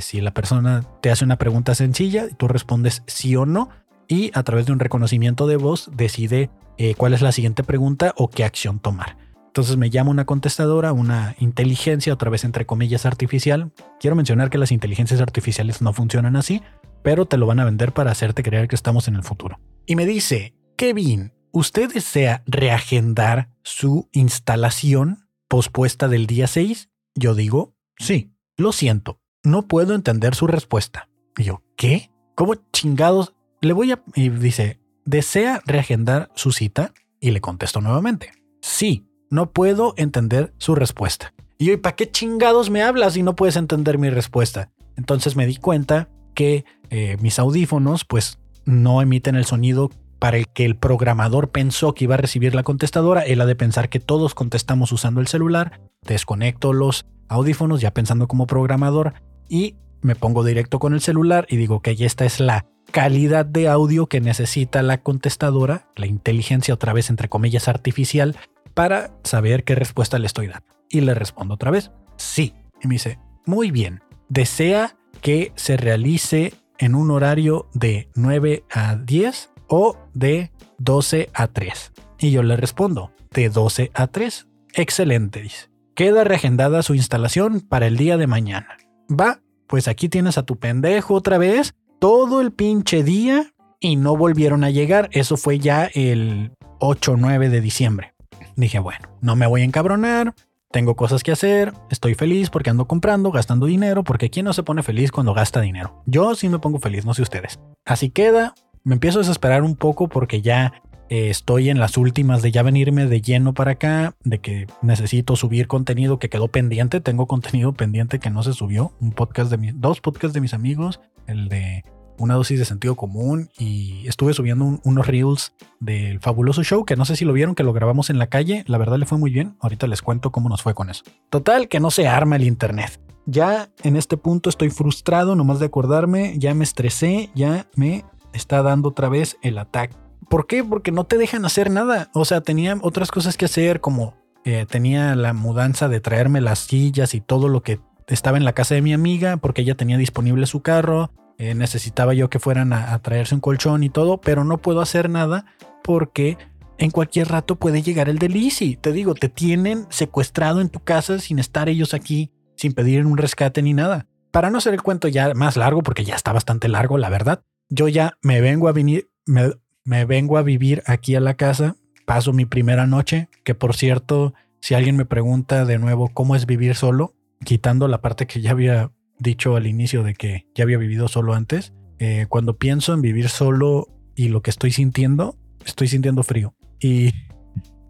si la persona te hace una pregunta sencilla, tú respondes sí o no y a través de un reconocimiento de voz decide eh, cuál es la siguiente pregunta o qué acción tomar. Entonces me llama una contestadora, una inteligencia, otra vez entre comillas artificial. Quiero mencionar que las inteligencias artificiales no funcionan así, pero te lo van a vender para hacerte creer que estamos en el futuro. Y me dice, Kevin, ¿usted desea reagendar su instalación pospuesta del día 6? Yo digo, sí, lo siento, no puedo entender su respuesta. Y yo, ¿qué? ¿Cómo chingados? Le voy a... Y dice, ¿desea reagendar su cita? Y le contesto nuevamente, sí, no puedo entender su respuesta. Y yo, ¿y para qué chingados me hablas si no puedes entender mi respuesta? Entonces me di cuenta que eh, mis audífonos pues no emiten el sonido para el que el programador pensó que iba a recibir la contestadora. Él ha de pensar que todos contestamos usando el celular. Desconecto los audífonos ya pensando como programador y me pongo directo con el celular y digo que esta es la calidad de audio que necesita la contestadora, la inteligencia otra vez entre comillas artificial, para saber qué respuesta le estoy dando. Y le respondo otra vez, sí. Y me dice, muy bien, desea que se realice en un horario de 9 a 10 o de 12 a 3. Y yo le respondo, de 12 a 3. Excelente, dice. Queda reagendada su instalación para el día de mañana. Va, pues aquí tienes a tu pendejo otra vez, todo el pinche día y no volvieron a llegar. Eso fue ya el 8 o 9 de diciembre. Dije, bueno, no me voy a encabronar, tengo cosas que hacer, estoy feliz porque ando comprando, gastando dinero, porque ¿quién no se pone feliz cuando gasta dinero? Yo sí me pongo feliz, no sé ustedes. Así queda, me empiezo a desesperar un poco porque ya eh, estoy en las últimas de ya venirme de lleno para acá, de que necesito subir contenido que quedó pendiente, tengo contenido pendiente que no se subió, un podcast de mis, dos podcasts de mis amigos, el de una dosis de sentido común y estuve subiendo unos reels del fabuloso show que no sé si lo vieron que lo grabamos en la calle, la verdad le fue muy bien, ahorita les cuento cómo nos fue con eso. Total que no se arma el internet. Ya en este punto estoy frustrado, nomás de acordarme, ya me estresé, ya me está dando otra vez el ataque. ¿Por qué? Porque no te dejan hacer nada. O sea, tenía otras cosas que hacer como eh, tenía la mudanza de traerme las sillas y todo lo que estaba en la casa de mi amiga porque ella tenía disponible su carro. Eh, necesitaba yo que fueran a, traerse un colchón y todo, pero no puedo hacer nada porque en cualquier rato puede llegar el delici. Te digo, te tienen secuestrado en tu casa sin estar ellos aquí, sin pedir un rescate ni nada. Para no hacer el cuento ya más largo, porque ya está bastante largo, la verdad, yo ya me vengo a venir, me, me vengo a vivir aquí a la casa, paso mi primera noche, que por cierto, si alguien me pregunta de nuevo cómo es vivir solo, quitando la parte que ya había dicho al inicio de que ya había vivido solo antes, eh, cuando pienso en vivir solo y lo que estoy sintiendo, estoy sintiendo frío. Y,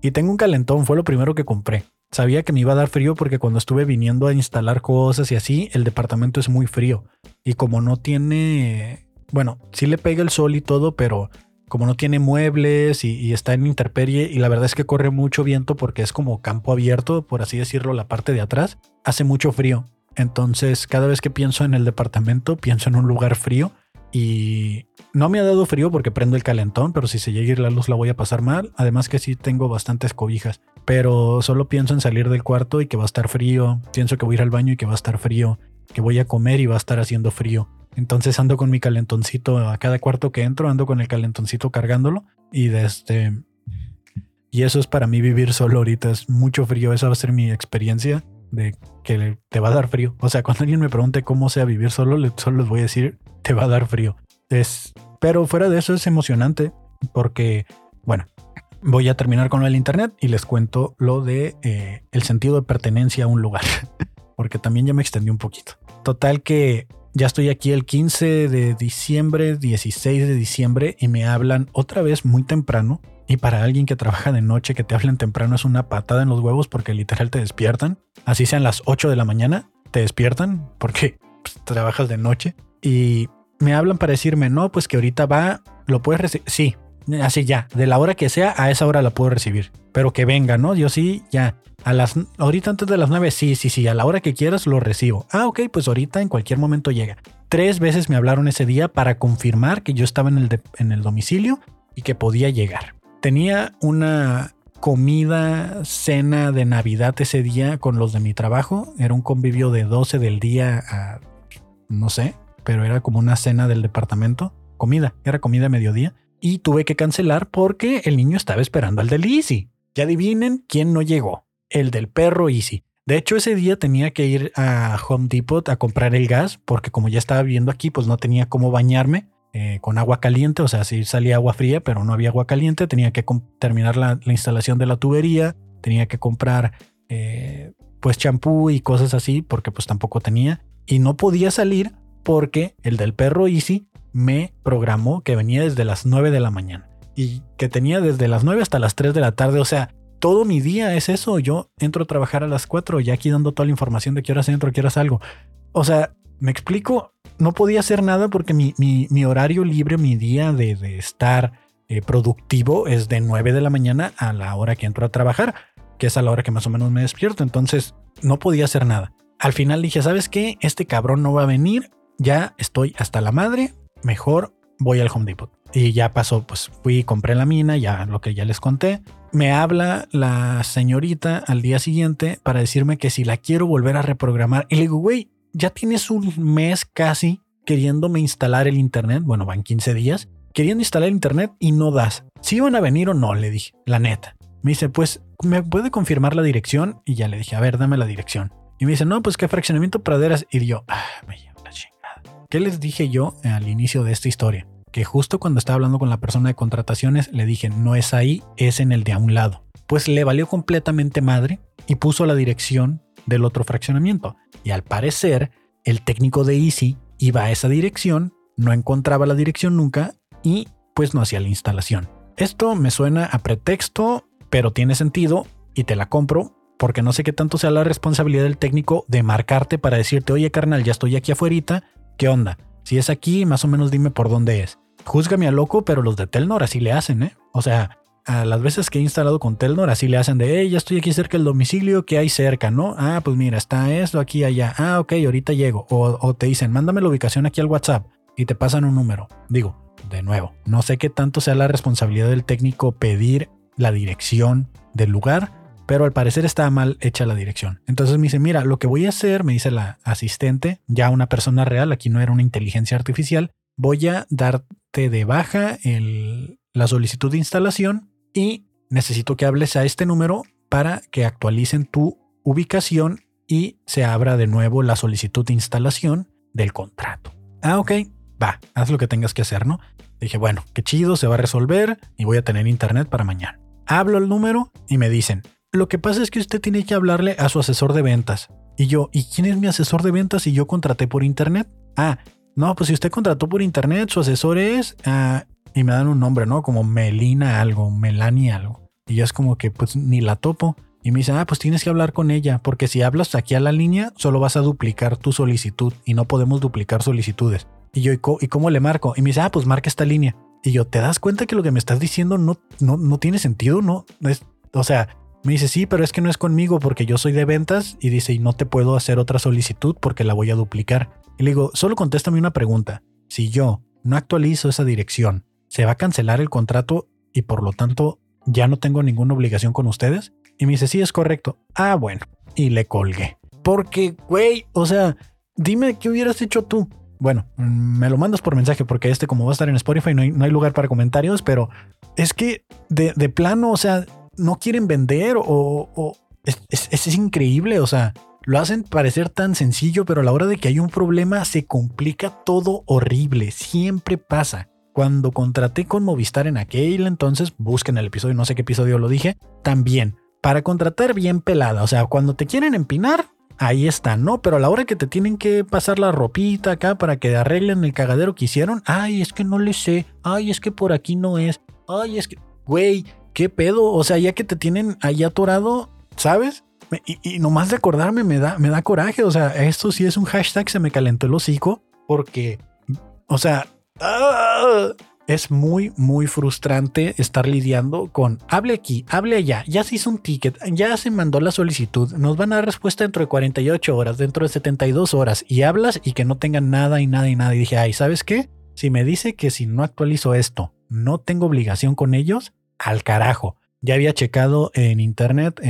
y tengo un calentón, fue lo primero que compré. Sabía que me iba a dar frío porque cuando estuve viniendo a instalar cosas y así, el departamento es muy frío. Y como no tiene, bueno, sí le pega el sol y todo, pero como no tiene muebles y, está en interperie y la verdad es que corre mucho viento porque es como campo abierto, por así decirlo, la parte de atrás, hace mucho frío. Entonces, cada vez que pienso en el departamento, pienso en un lugar frío y no me ha dado frío porque prendo el calentón, pero si se llega a ir la luz la voy a pasar mal. Además que sí tengo bastantes cobijas, pero solo pienso en salir del cuarto y que va a estar frío. Pienso que voy a ir al baño y que va a estar frío, que voy a comer y va a estar haciendo frío. Entonces ando con mi calentoncito a cada cuarto que entro, ando con el calentoncito cargándolo y desde este, y eso es para mí vivir solo ahorita, es mucho frío, esa va a ser mi experiencia de que te va a dar frío. O sea, cuando alguien me pregunte cómo sea vivir solo, solo les voy a decir, te va a dar frío. Es, pero fuera de eso es emocionante porque, bueno, voy a terminar con el internet y les cuento lo de eh, el sentido de pertenencia a un lugar, porque también ya me extendí un poquito. Total que ya estoy aquí el 15 de diciembre, 16 de diciembre y me hablan otra vez muy temprano. Y para alguien que trabaja de noche, que te hablen temprano es una patada en los huevos porque literal te despiertan así sean las 8 de la mañana, te despiertan porque pues, trabajas de noche y me hablan para decirme, no, pues que ahorita va, lo puedes recibir. Sí, así ya, de la hora que sea, a esa hora la puedo recibir. Pero que venga, ¿no? Yo sí, ya. A las, ahorita antes de las 9, sí, sí, sí, a la hora que quieras lo recibo. Ah, ok, pues ahorita en cualquier momento llega. Tres veces me hablaron ese día para confirmar que yo estaba en el, en el domicilio y que podía llegar. Tenía una comida, cena de Navidad ese día con los de mi trabajo. Era un convivio de 12 del día a, no sé, pero era como una cena del departamento. Comida, era comida a mediodía. Y tuve que cancelar porque el niño estaba esperando al del Easy. Ya adivinen quién no llegó. El del perro Easy. De hecho, ese día tenía que ir a Home Depot a comprar el gas porque como ya estaba viviendo aquí, pues no tenía cómo bañarme. Eh, con agua caliente, o sea, si salía agua fría, pero no había agua caliente, tenía que terminar la, instalación de la tubería, tenía que comprar eh, pues champú y cosas así, porque pues tampoco tenía, y no podía salir porque el del perro Easy me programó que venía desde las 9 de la mañana y que tenía desde las 9 hasta las 3 de la tarde, o sea, todo mi día es eso, yo entro a trabajar a las 4, ya aquí dando toda la información de qué horas entro, qué horas salgo. O sea, me explico, no podía hacer nada porque mi, horario libre, mi día de, estar eh, productivo es de 9 de la mañana a la hora que entro a trabajar, que es a la hora que más o menos me despierto. Entonces no podía hacer nada. Al final dije, ¿sabes qué? Este cabrón no va a venir. Ya estoy hasta la madre. Mejor voy al Home Depot. Y ya pasó, pues fui compré la mina, ya lo que ya les conté. Me habla la señorita al día siguiente para decirme que si la quiero volver a reprogramar. Y le digo, güey, ya tienes un mes casi queriéndome instalar el internet. Bueno, van 15 días queriendo instalar el internet y no das. Si iban a venir o no, le dije, la neta. Me dice, pues, ¿me puede confirmar la dirección? Y ya le dije, a ver, dame la dirección. Y me dice, no, pues qué fraccionamiento praderas. Y yo, ah. ¿Qué les dije yo al inicio de esta historia? Que justo cuando estaba hablando con la persona de contrataciones, le dije, no es ahí, es en el de a un lado. Pues le valió completamente madre y puso la dirección del otro fraccionamiento. Y al parecer, el técnico de Easy iba a esa dirección, no encontraba la dirección nunca y pues no hacía la instalación. Esto me suena a pretexto, pero tiene sentido y te la compro porque no sé qué tanto sea la responsabilidad del técnico de marcarte para decirte, oye carnal, ya estoy aquí afuera, ¿qué onda? Si es aquí, más o menos dime por dónde es. Júzgame a loco, pero los de Telnor así le hacen, ¿eh? O sea, a las veces que he instalado con Telnor, así le hacen de, hey, ya estoy aquí cerca del domicilio, ¿qué hay cerca? ¿No? Ah, pues mira, está esto aquí, allá. Ah, ok, ahorita llego. O, o te dicen, mándame la ubicación aquí al WhatsApp y te pasan un número. Digo, de nuevo, no sé qué tanto sea la responsabilidad del técnico pedir la dirección del lugar, pero al parecer está mal hecha la dirección. Entonces me dice, mira, lo que voy a hacer, me dice la asistente, ya una persona real, aquí no era una inteligencia artificial, voy a darte de baja el, la solicitud de instalación y necesito que hables a este número para que actualicen tu ubicación y se abra de nuevo la solicitud de instalación del contrato. Ah, ok, va, haz lo que tengas que hacer, ¿no? Dije, bueno, qué chido, se va a resolver y voy a tener internet para mañana. Hablo el número y me dicen, lo que pasa es que usted tiene que hablarle a su asesor de ventas. Y yo, ¿y quién es mi asesor de ventas si yo contraté por internet? Ah, no, pues si usted contrató por internet, su asesor es... Ah, y me dan un nombre, ¿no? Como Melina algo, Melanie algo. Y yo es como que pues ni la topo. Y me dice, ah, pues tienes que hablar con ella, porque si hablas aquí a la línea, solo vas a duplicar tu solicitud y no podemos duplicar solicitudes. Y yo, ¿y cómo le marco? Y me dice, ah, pues marca esta línea. Y yo, ¿te das cuenta que lo que me estás diciendo no, no, no tiene sentido? No, es, o sea, me dice, sí, pero es que no es conmigo porque yo soy de ventas y dice, y no te puedo hacer otra solicitud porque la voy a duplicar. Y le digo, solo contéstame una pregunta. Si yo no actualizo esa dirección, ¿se va a cancelar el contrato y por lo tanto ya no tengo ninguna obligación con ustedes? Y me dice, sí, es correcto. Ah, bueno. Y le colgué. Porque, güey, o sea, dime qué hubieras hecho tú. Bueno, me lo mandas por mensaje porque este como va a estar en Spotify no hay, no hay lugar para comentarios, pero es que de, de plano, o sea, no quieren vender o, es, es, increíble, o sea, lo hacen parecer tan sencillo, pero a la hora de que hay un problema se complica todo horrible, siempre pasa. Cuando contraté con Movistar en aquel entonces, busquen el episodio, no sé qué episodio lo dije, también, para contratar bien pelada, o sea, cuando te quieren empinar, ahí está, ¿no? Pero a la hora que te tienen que pasar la ropita acá para que arreglen el cagadero que hicieron, ay, es que no le sé, ay, es que por aquí no es, ay, es que, güey, ¿qué pedo? O sea, ya que te tienen ahí atorado, ¿sabes? Y, nomás de acordarme me da, me da coraje. O sea, esto sí es un hashtag, se me calentó el hocico, porque, o sea, ¡ah! es muy, muy frustrante estar lidiando con hable aquí, hable allá, ya se hizo un ticket, ya se mandó la solicitud, nos van a dar respuesta dentro de 48 horas, dentro de 72 horas, y hablas y que no tengan nada y nada y nada. Y dije, ay, ¿sabes qué? Si me dice que si no actualizo esto, no tengo obligación con ellos, al carajo. Ya había checado en internet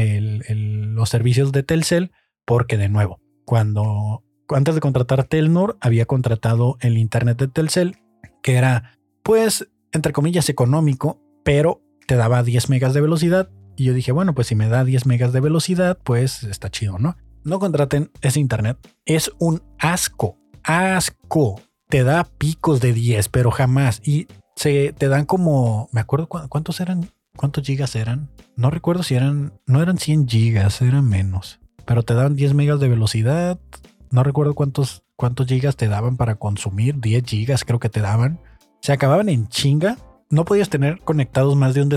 los servicios de Telcel porque de nuevo, cuando antes de contratar Telnor había contratado el internet de Telcel que era pues entre comillas económico, pero te daba 10 megas de velocidad y yo dije, bueno, pues si me da 10 megas de velocidad, pues está chido, ¿no? No contraten ese internet. Es un asco, asco. Te da picos de 10, pero jamás. Y se te dan como, me acuerdo cuántos eran, cuántos gigas eran. No recuerdo si eran, no eran 100 gigas, eran menos. Pero te daban 10 megas de velocidad. No recuerdo cuántos, cuántos gigas te daban para consumir. 10 gigas creo que te daban. Se acababan en chinga. No podías tener conectados más de un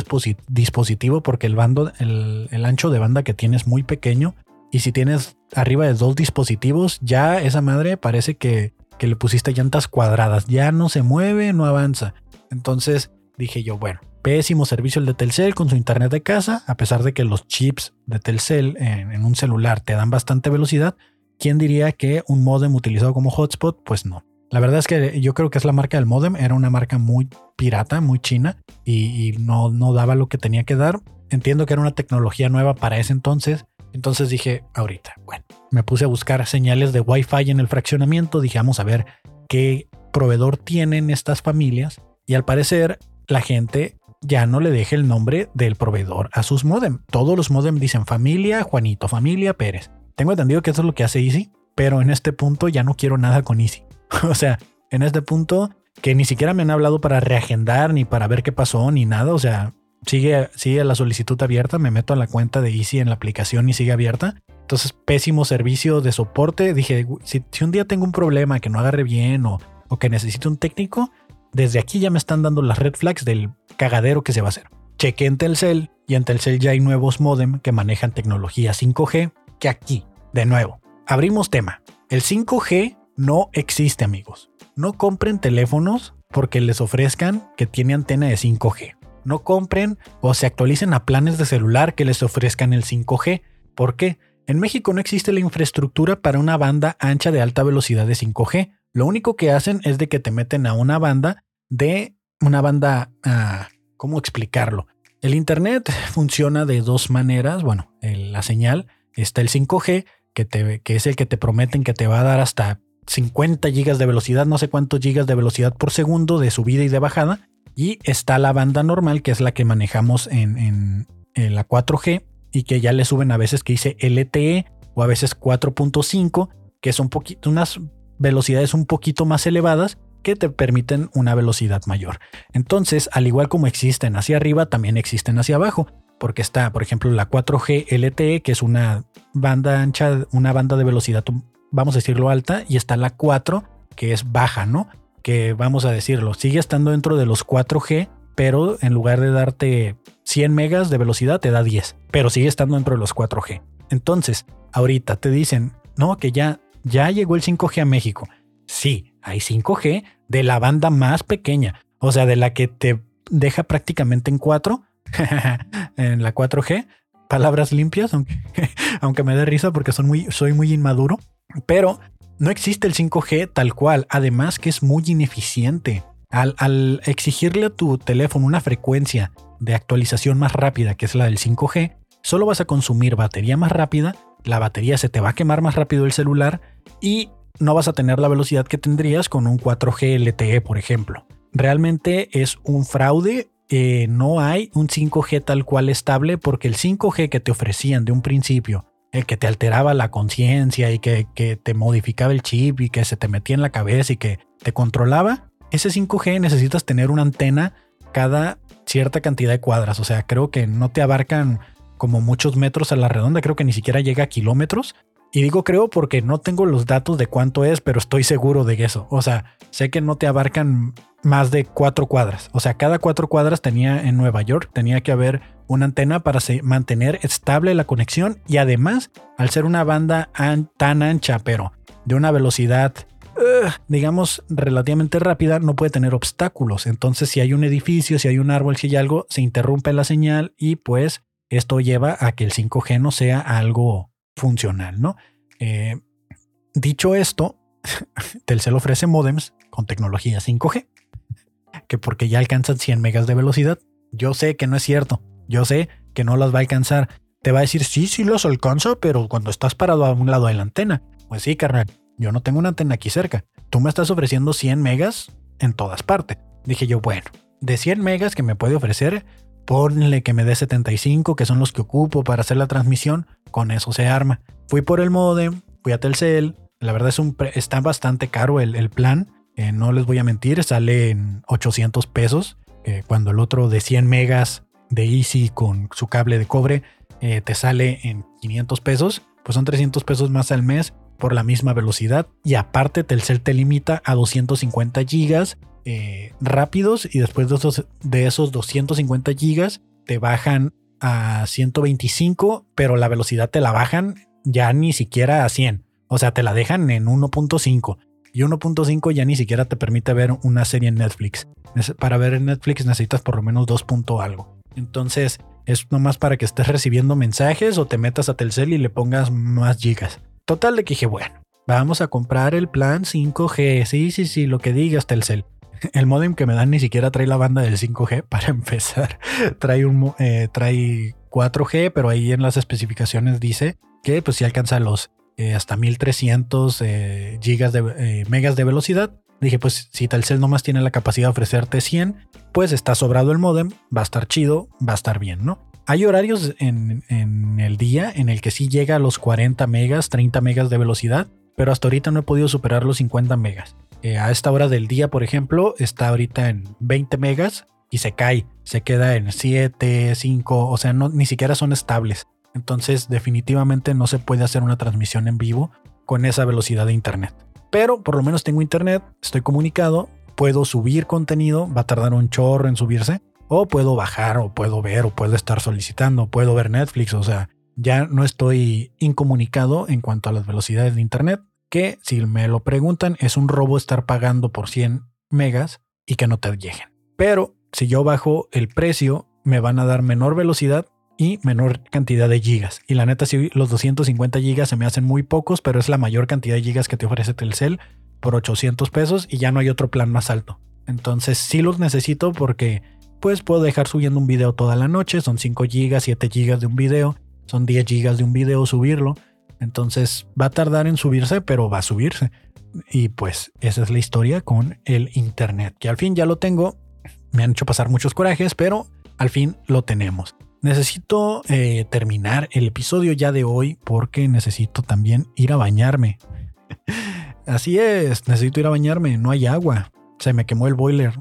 dispositivo porque el bando, el, el ancho de banda que tienes es muy pequeño. Y si tienes arriba de dos dispositivos, ya esa madre parece que, que le pusiste llantas cuadradas. Ya no se mueve, no avanza. Entonces dije yo, bueno, pésimo servicio el de Telcel con su internet de casa, a pesar de que los chips de Telcel en, un celular te dan bastante velocidad. ¿Quién diría que un modem utilizado como hotspot? Pues no. La verdad es que yo creo que es la marca del modem, era una marca muy pirata, muy china y, no, no daba lo que tenía que dar. Entiendo que era una tecnología nueva para ese entonces, entonces dije, ahorita, bueno, me puse a buscar señales de Wi-Fi en el fraccionamiento, dije, vamos a ver qué proveedor tienen estas familias y al parecer, la gente ya no le deja el nombre del proveedor a sus modem. Todos los modem dicen familia Juanito, familia Pérez. Tengo entendido que eso es lo que hace Easy, pero en este punto ya no quiero nada con Easy. o sea, en este punto que ni siquiera me han hablado para reagendar ni para ver qué pasó ni nada. O sea, sigue, sigue la solicitud abierta, me meto a la cuenta de Easy en la aplicación y sigue abierta. Entonces, pésimo servicio de soporte. Dije, si, un día tengo un problema que no agarre bien o, o que necesite un técnico, desde aquí ya me están dando las red flags del cagadero que se va a hacer. Chequé en Telcel y en Telcel ya hay nuevos modem que manejan tecnología 5G que aquí, de nuevo, abrimos tema. El 5G no existe amigos. no compren teléfonos porque les ofrezcan que tiene antena de 5G. No compren o se actualicen a planes de celular que les ofrezcan el 5G. ¿Por qué? En México no existe la infraestructura para una banda ancha de alta velocidad de 5G. Lo único que hacen es de que te meten a una banda de una banda, ah, ¿cómo explicarlo? El Internet funciona de dos maneras. Bueno, la señal está el 5G, que, que es el que te prometen que te va a dar hasta 50 gigas de velocidad, no sé cuántos gigas de velocidad por segundo de subida y de bajada. Y está la banda normal, que es la que manejamos en, la 4G y que ya le suben a veces que dice LTE o a veces 4.5, que son unas velocidades un poquito más elevadas que te permiten una velocidad mayor. Entonces, al igual como existen hacia arriba, también existen hacia abajo, porque está, por ejemplo, la 4G LTE, que es una banda ancha, una banda de velocidad, vamos a decirlo alta, y está la 4, que es baja, ¿no? Que vamos a decirlo, sigue estando dentro de los 4G, pero en lugar de darte 100 megas de velocidad, te da 10, pero sigue estando dentro de los 4G. Entonces, ahorita te dicen, no, que ya, ya llegó el 5G a México. Sí, hay 5G de la banda más pequeña, o sea, de la que te deja prácticamente en 4, en la 4G, palabras limpias, aunque, aunque me dé risa porque son muy, soy muy inmaduro, pero no existe el 5G tal cual, además que es muy ineficiente. Al, exigirle a tu teléfono una frecuencia de actualización más rápida, que es la del 5G, solo vas a consumir batería más rápida, la batería se te va a quemar más rápido el celular y no vas a tener la velocidad que tendrías con un 4G LTE, por ejemplo. Realmente es un fraude. Eh, no hay un 5G tal cual estable porque el 5G que te ofrecían de un principio, el que te alteraba la conciencia y que, que te modificaba el chip y que se te metía en la cabeza y que te controlaba, ese 5G necesitas tener una antena cada cierta cantidad de cuadras. O sea, creo que no te abarcan como muchos metros a la redonda, creo que ni siquiera llega a kilómetros. Y digo creo porque no tengo los datos de cuánto es, pero estoy seguro de eso. O sea, sé que no te abarcan más de cuatro cuadras. O sea, cada cuatro cuadras tenía en Nueva York, tenía que haber una antena para mantener estable la conexión y además, al ser una banda tan ancha, pero de una velocidad, digamos, relativamente rápida, no puede tener obstáculos. Entonces, si hay un edificio, si hay un árbol, si hay algo, se interrumpe la señal y pues esto lleva a que el 5G no sea algo funcional, ¿no? Eh, dicho esto, Telcel ofrece modems con tecnología 5G, que porque ya alcanzan 100 megas de velocidad. Yo sé que no es cierto, yo sé que no las va a alcanzar. Te va a decir, sí, sí los alcanza, pero cuando estás parado a un lado de la antena. Pues sí, carnal, yo no tengo una antena aquí cerca. Tú me estás ofreciendo 100 megas en todas partes. Dije yo, bueno, de 100 megas que me puede ofrecer, ponle que me dé 75, que son los que ocupo para hacer la transmisión, con eso se arma. Fui por el modem, fui a Telcel, la verdad es un está bastante caro el, plan, eh, no les voy a mentir, sale en 800 pesos, eh, cuando el otro de 100 megas de Easy con su cable de cobre eh, te sale en 500 pesos, pues son 300 pesos más al mes por la misma velocidad y aparte Telcel te limita a 250 gigas eh, rápidos y después de esos, de esos 250 gigas te bajan a 125, pero la velocidad te la bajan ya ni siquiera a 100. O sea, te la dejan en 1.5. Y 1.5 ya ni siquiera te permite ver una serie en Netflix. Para ver en Netflix necesitas por lo menos 2. algo. Entonces, es nomás para que estés recibiendo mensajes o te metas a Telcel y le pongas más gigas. Total de que dije, bueno, vamos a comprar el plan 5G. Sí, sí, sí, lo que digas Telcel. El modem que me dan ni siquiera trae la banda del 5G para empezar. Trae un eh, trae 4G, pero ahí en las especificaciones dice que pues si alcanza los eh, hasta 1300 eh, gigas de megas de velocidad. Dije, pues si Telcel nomás tiene la capacidad de ofrecerte 100, pues está sobrado el modem, va a estar chido, va a estar bien, ¿no? Hay horarios en, en el día en el que sí llega a los 40 megas, 30 megas de velocidad, pero hasta ahorita no he podido superar los 50 megas. Eh, a esta hora del día, por ejemplo, está ahorita en 20 megas y se cae, se queda en 7, 5, o sea, no, ni siquiera son estables. Entonces definitivamente no se puede hacer una transmisión en vivo con esa velocidad de internet. Pero por lo menos tengo internet, estoy comunicado, puedo subir contenido, va a tardar un chorro en subirse, o puedo bajar, o puedo ver, o puedo estar solicitando, puedo ver Netflix, o sea, ya no estoy incomunicado en cuanto a las velocidades de internet. que si me lo preguntan es un robo estar pagando por 100 megas y que no te lleguen. Pero si yo bajo el precio, me van a dar menor velocidad y menor cantidad de gigas. Y la neta, si los 250 gigas se me hacen muy pocos, pero es la mayor cantidad de gigas que te ofrece Telcel por 800 pesos y ya no hay otro plan más alto. Entonces sí los necesito porque pues puedo dejar subiendo un video toda la noche, son 5 gigas, 7 gigas de un video, son 10 gigas de un video subirlo. Entonces va a tardar en subirse, pero va a subirse. Y pues esa es la historia con el Internet, que al fin ya lo tengo. Me han hecho pasar muchos corajes, pero al fin lo tenemos. Necesito eh, terminar el episodio ya de hoy porque necesito también ir a bañarme. Así es, necesito ir a bañarme, no hay agua. Se me quemó el boiler.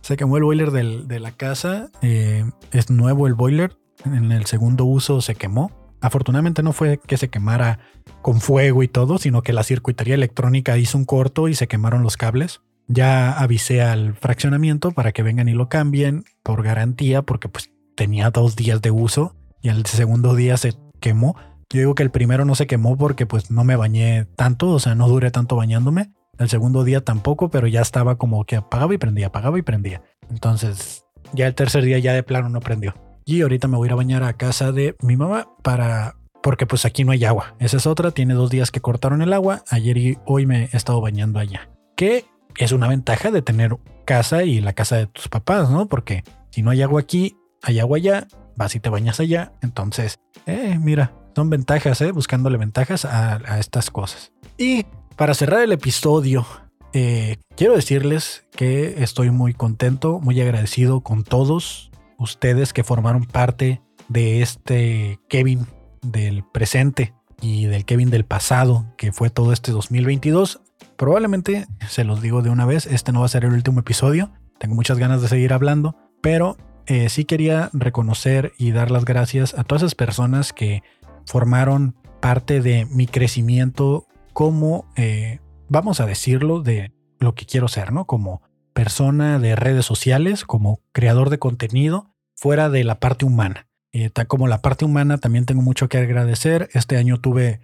Se quemó el boiler de la casa. Eh, es nuevo el boiler. En el segundo uso se quemó. Afortunadamente no fue que se quemara con fuego y todo, sino que la circuitería electrónica hizo un corto y se quemaron los cables. Ya avisé al fraccionamiento para que vengan y lo cambien por garantía, porque pues tenía dos días de uso y el segundo día se quemó. Yo digo que el primero no se quemó porque pues no me bañé tanto, o sea, no duré tanto bañándome. El segundo día tampoco, pero ya estaba como que apagaba y prendía, apagaba y prendía. Entonces, ya el tercer día ya de plano no prendió. Y ahorita me voy a ir a bañar a casa de mi mamá para porque pues aquí no hay agua. Esa es otra, tiene dos días que cortaron el agua. Ayer y hoy me he estado bañando allá. Que es una ventaja de tener casa y la casa de tus papás, ¿no? Porque si no hay agua aquí, hay agua allá, vas y te bañas allá. Entonces, eh, mira, son ventajas, ¿eh? Buscándole ventajas a, estas cosas. Y para cerrar el episodio, eh, quiero decirles que estoy muy contento, muy agradecido con todos ustedes que formaron parte de este Kevin del presente y del Kevin del pasado, que fue todo este 2022. Probablemente, se los digo de una vez, este no va a ser el último episodio. Tengo muchas ganas de seguir hablando, pero eh, sí quería reconocer y dar las gracias a todas esas personas que formaron parte de mi crecimiento como, eh, vamos a decirlo, de lo que quiero ser, ¿no? Como persona de redes sociales, como creador de contenido, fuera de la parte humana. Eh, como la parte humana también tengo mucho que agradecer. Este año tuve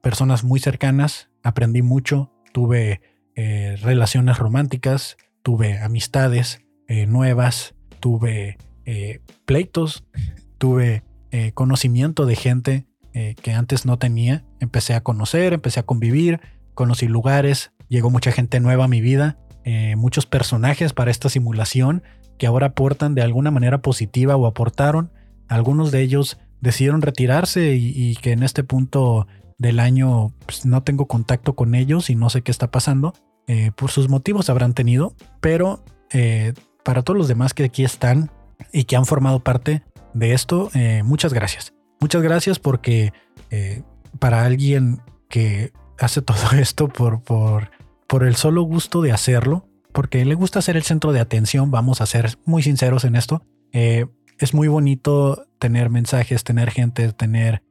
personas muy cercanas, aprendí mucho, tuve relaciones románticas, tuve amistades nuevas, tuve eh, pleitos, tuve eh, conocimiento de gente eh, que antes no tenía. Empecé a conocer, empecé a convivir, conocí lugares, llegó mucha gente nueva a mi vida, muchos personajes para esta simulación que ahora aportan de alguna manera positiva o aportaron. Algunos de ellos decidieron retirarse y, que en este punto del año pues, no tengo contacto con ellos y no sé qué está pasando. por sus motivos habrán tenido, pero para todos los demás que aquí están y que han formado parte de esto, eh, muchas gracias. Muchas gracias porque eh, para alguien que hace todo esto por, por, por el solo gusto de hacerlo, porque le gusta ser el centro de atención, vamos a ser muy sinceros en esto, eh, es muy bonito tener mensajes, tener gente, tener,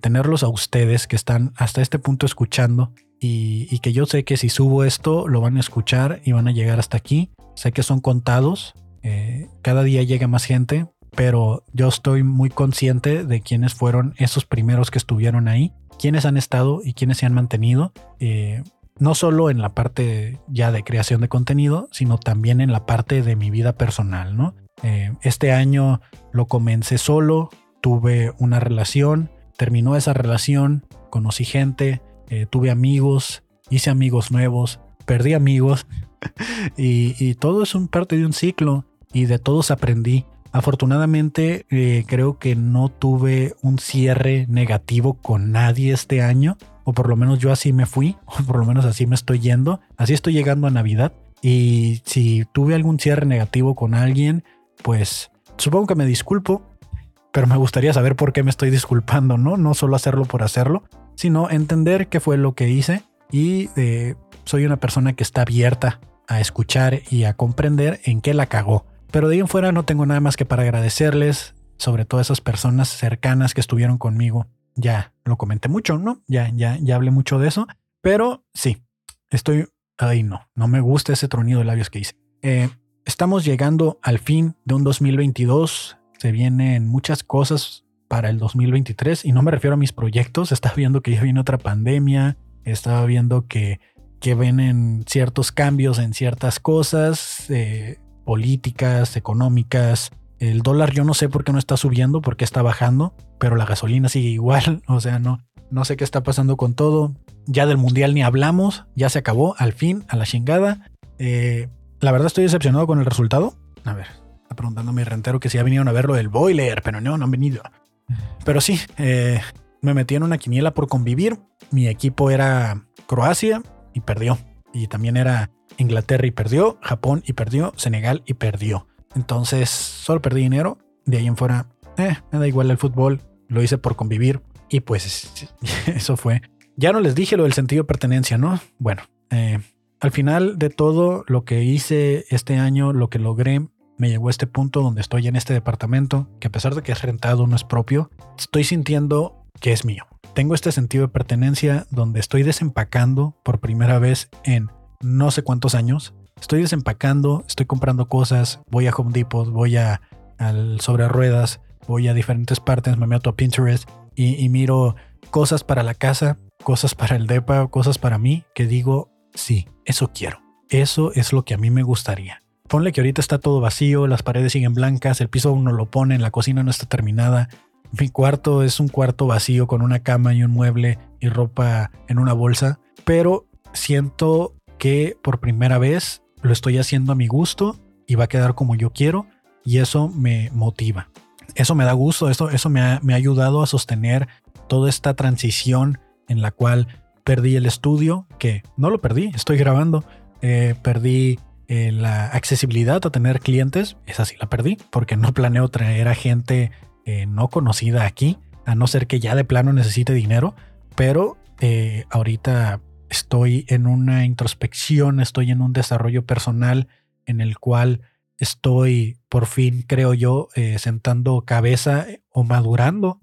tenerlos a ustedes que están hasta este punto escuchando y, y, que yo sé que si subo esto lo van a escuchar y van a llegar hasta aquí Sé que son contados, eh, cada día llega más gente, pero yo estoy muy consciente de quiénes fueron esos primeros que estuvieron ahí, quiénes han estado y quiénes se han mantenido, eh, no solo en la parte ya de creación de contenido, sino también en la parte de mi vida personal, ¿no? Eh, este año lo comencé solo, tuve una relación, terminó esa relación, conocí gente, tuve amigos, hice amigos nuevos, perdí amigos, y, todo es un parte de un ciclo y de todos aprendí. Afortunadamente eh, creo que no tuve un cierre negativo con nadie este año, o por lo menos yo así me fui, o por lo menos así me estoy yendo, así estoy llegando a Navidad. Y si tuve algún cierre negativo con alguien, pues supongo que me disculpo, pero me gustaría saber por qué me estoy disculpando, ¿no? No solo hacerlo por hacerlo, sino entender qué fue lo que hice y eh, soy una persona que está abierta a escuchar y a comprender en qué la cagó. Pero de ahí en fuera no tengo nada más que para agradecerles, sobre todo a esas personas cercanas que estuvieron conmigo. Ya lo comenté mucho, ¿no? Ya, ya, ya hablé mucho de eso. Pero sí, estoy. Ay, no, no me gusta ese tronido de labios que hice. Eh, estamos llegando al fin de un 2022. Se vienen muchas cosas para el 2023 y no me refiero a mis proyectos. Está viendo que ya viene otra pandemia, Estaba viendo que, que ven ciertos cambios en ciertas cosas, eh, políticas, económicas. El dólar yo no sé por qué no está subiendo, por qué está bajando, pero la gasolina sigue igual. O sea, no, no sé qué está pasando con todo. Ya del mundial ni hablamos, ya se acabó, al fin, a la chingada. Eh, la verdad estoy decepcionado con el resultado. A ver, está preguntando mi rentero que si ya vinieron a verlo del boiler, pero no, no han venido. Pero sí, eh, me metí en una quiniela por convivir. Mi equipo era Croacia y perdió. Y también era Inglaterra y perdió, Japón y perdió, Senegal y perdió. Entonces solo perdí dinero. De ahí en fuera, eh, me da igual el fútbol. Lo hice por convivir. Y pues eso fue. Ya no les dije lo del sentido de pertenencia, ¿no? Bueno, eh, al final de todo lo que hice este año, lo que logré, me llegó a este punto donde estoy en este departamento, que a pesar de que es rentado, no es propio, estoy sintiendo que es mío. Tengo este sentido de pertenencia donde estoy desempacando por primera vez en no sé cuántos años. Estoy desempacando, estoy comprando cosas, voy a Home Depot, voy a al sobre ruedas, voy a diferentes partes, me meto a Pinterest y, y miro cosas para la casa, cosas para el depa, cosas para mí, que digo, sí, eso quiero. Eso es lo que a mí me gustaría. Ponle que ahorita está todo vacío, las paredes siguen blancas, el piso uno lo pone, la cocina no está terminada. Mi cuarto es un cuarto vacío con una cama y un mueble y ropa en una bolsa, pero siento que por primera vez lo estoy haciendo a mi gusto y va a quedar como yo quiero y eso me motiva. Eso me da gusto, eso, eso me, ha, me ha ayudado a sostener toda esta transición en la cual perdí el estudio, que no lo perdí, estoy grabando, eh, perdí eh, la accesibilidad a tener clientes, esa sí la perdí, porque no planeo traer a gente eh, no conocida aquí, a no ser que ya de plano necesite dinero, pero ahorita estoy en una introspección, estoy en un desarrollo personal en el cual estoy por fin, creo yo, sentando cabeza o madurando.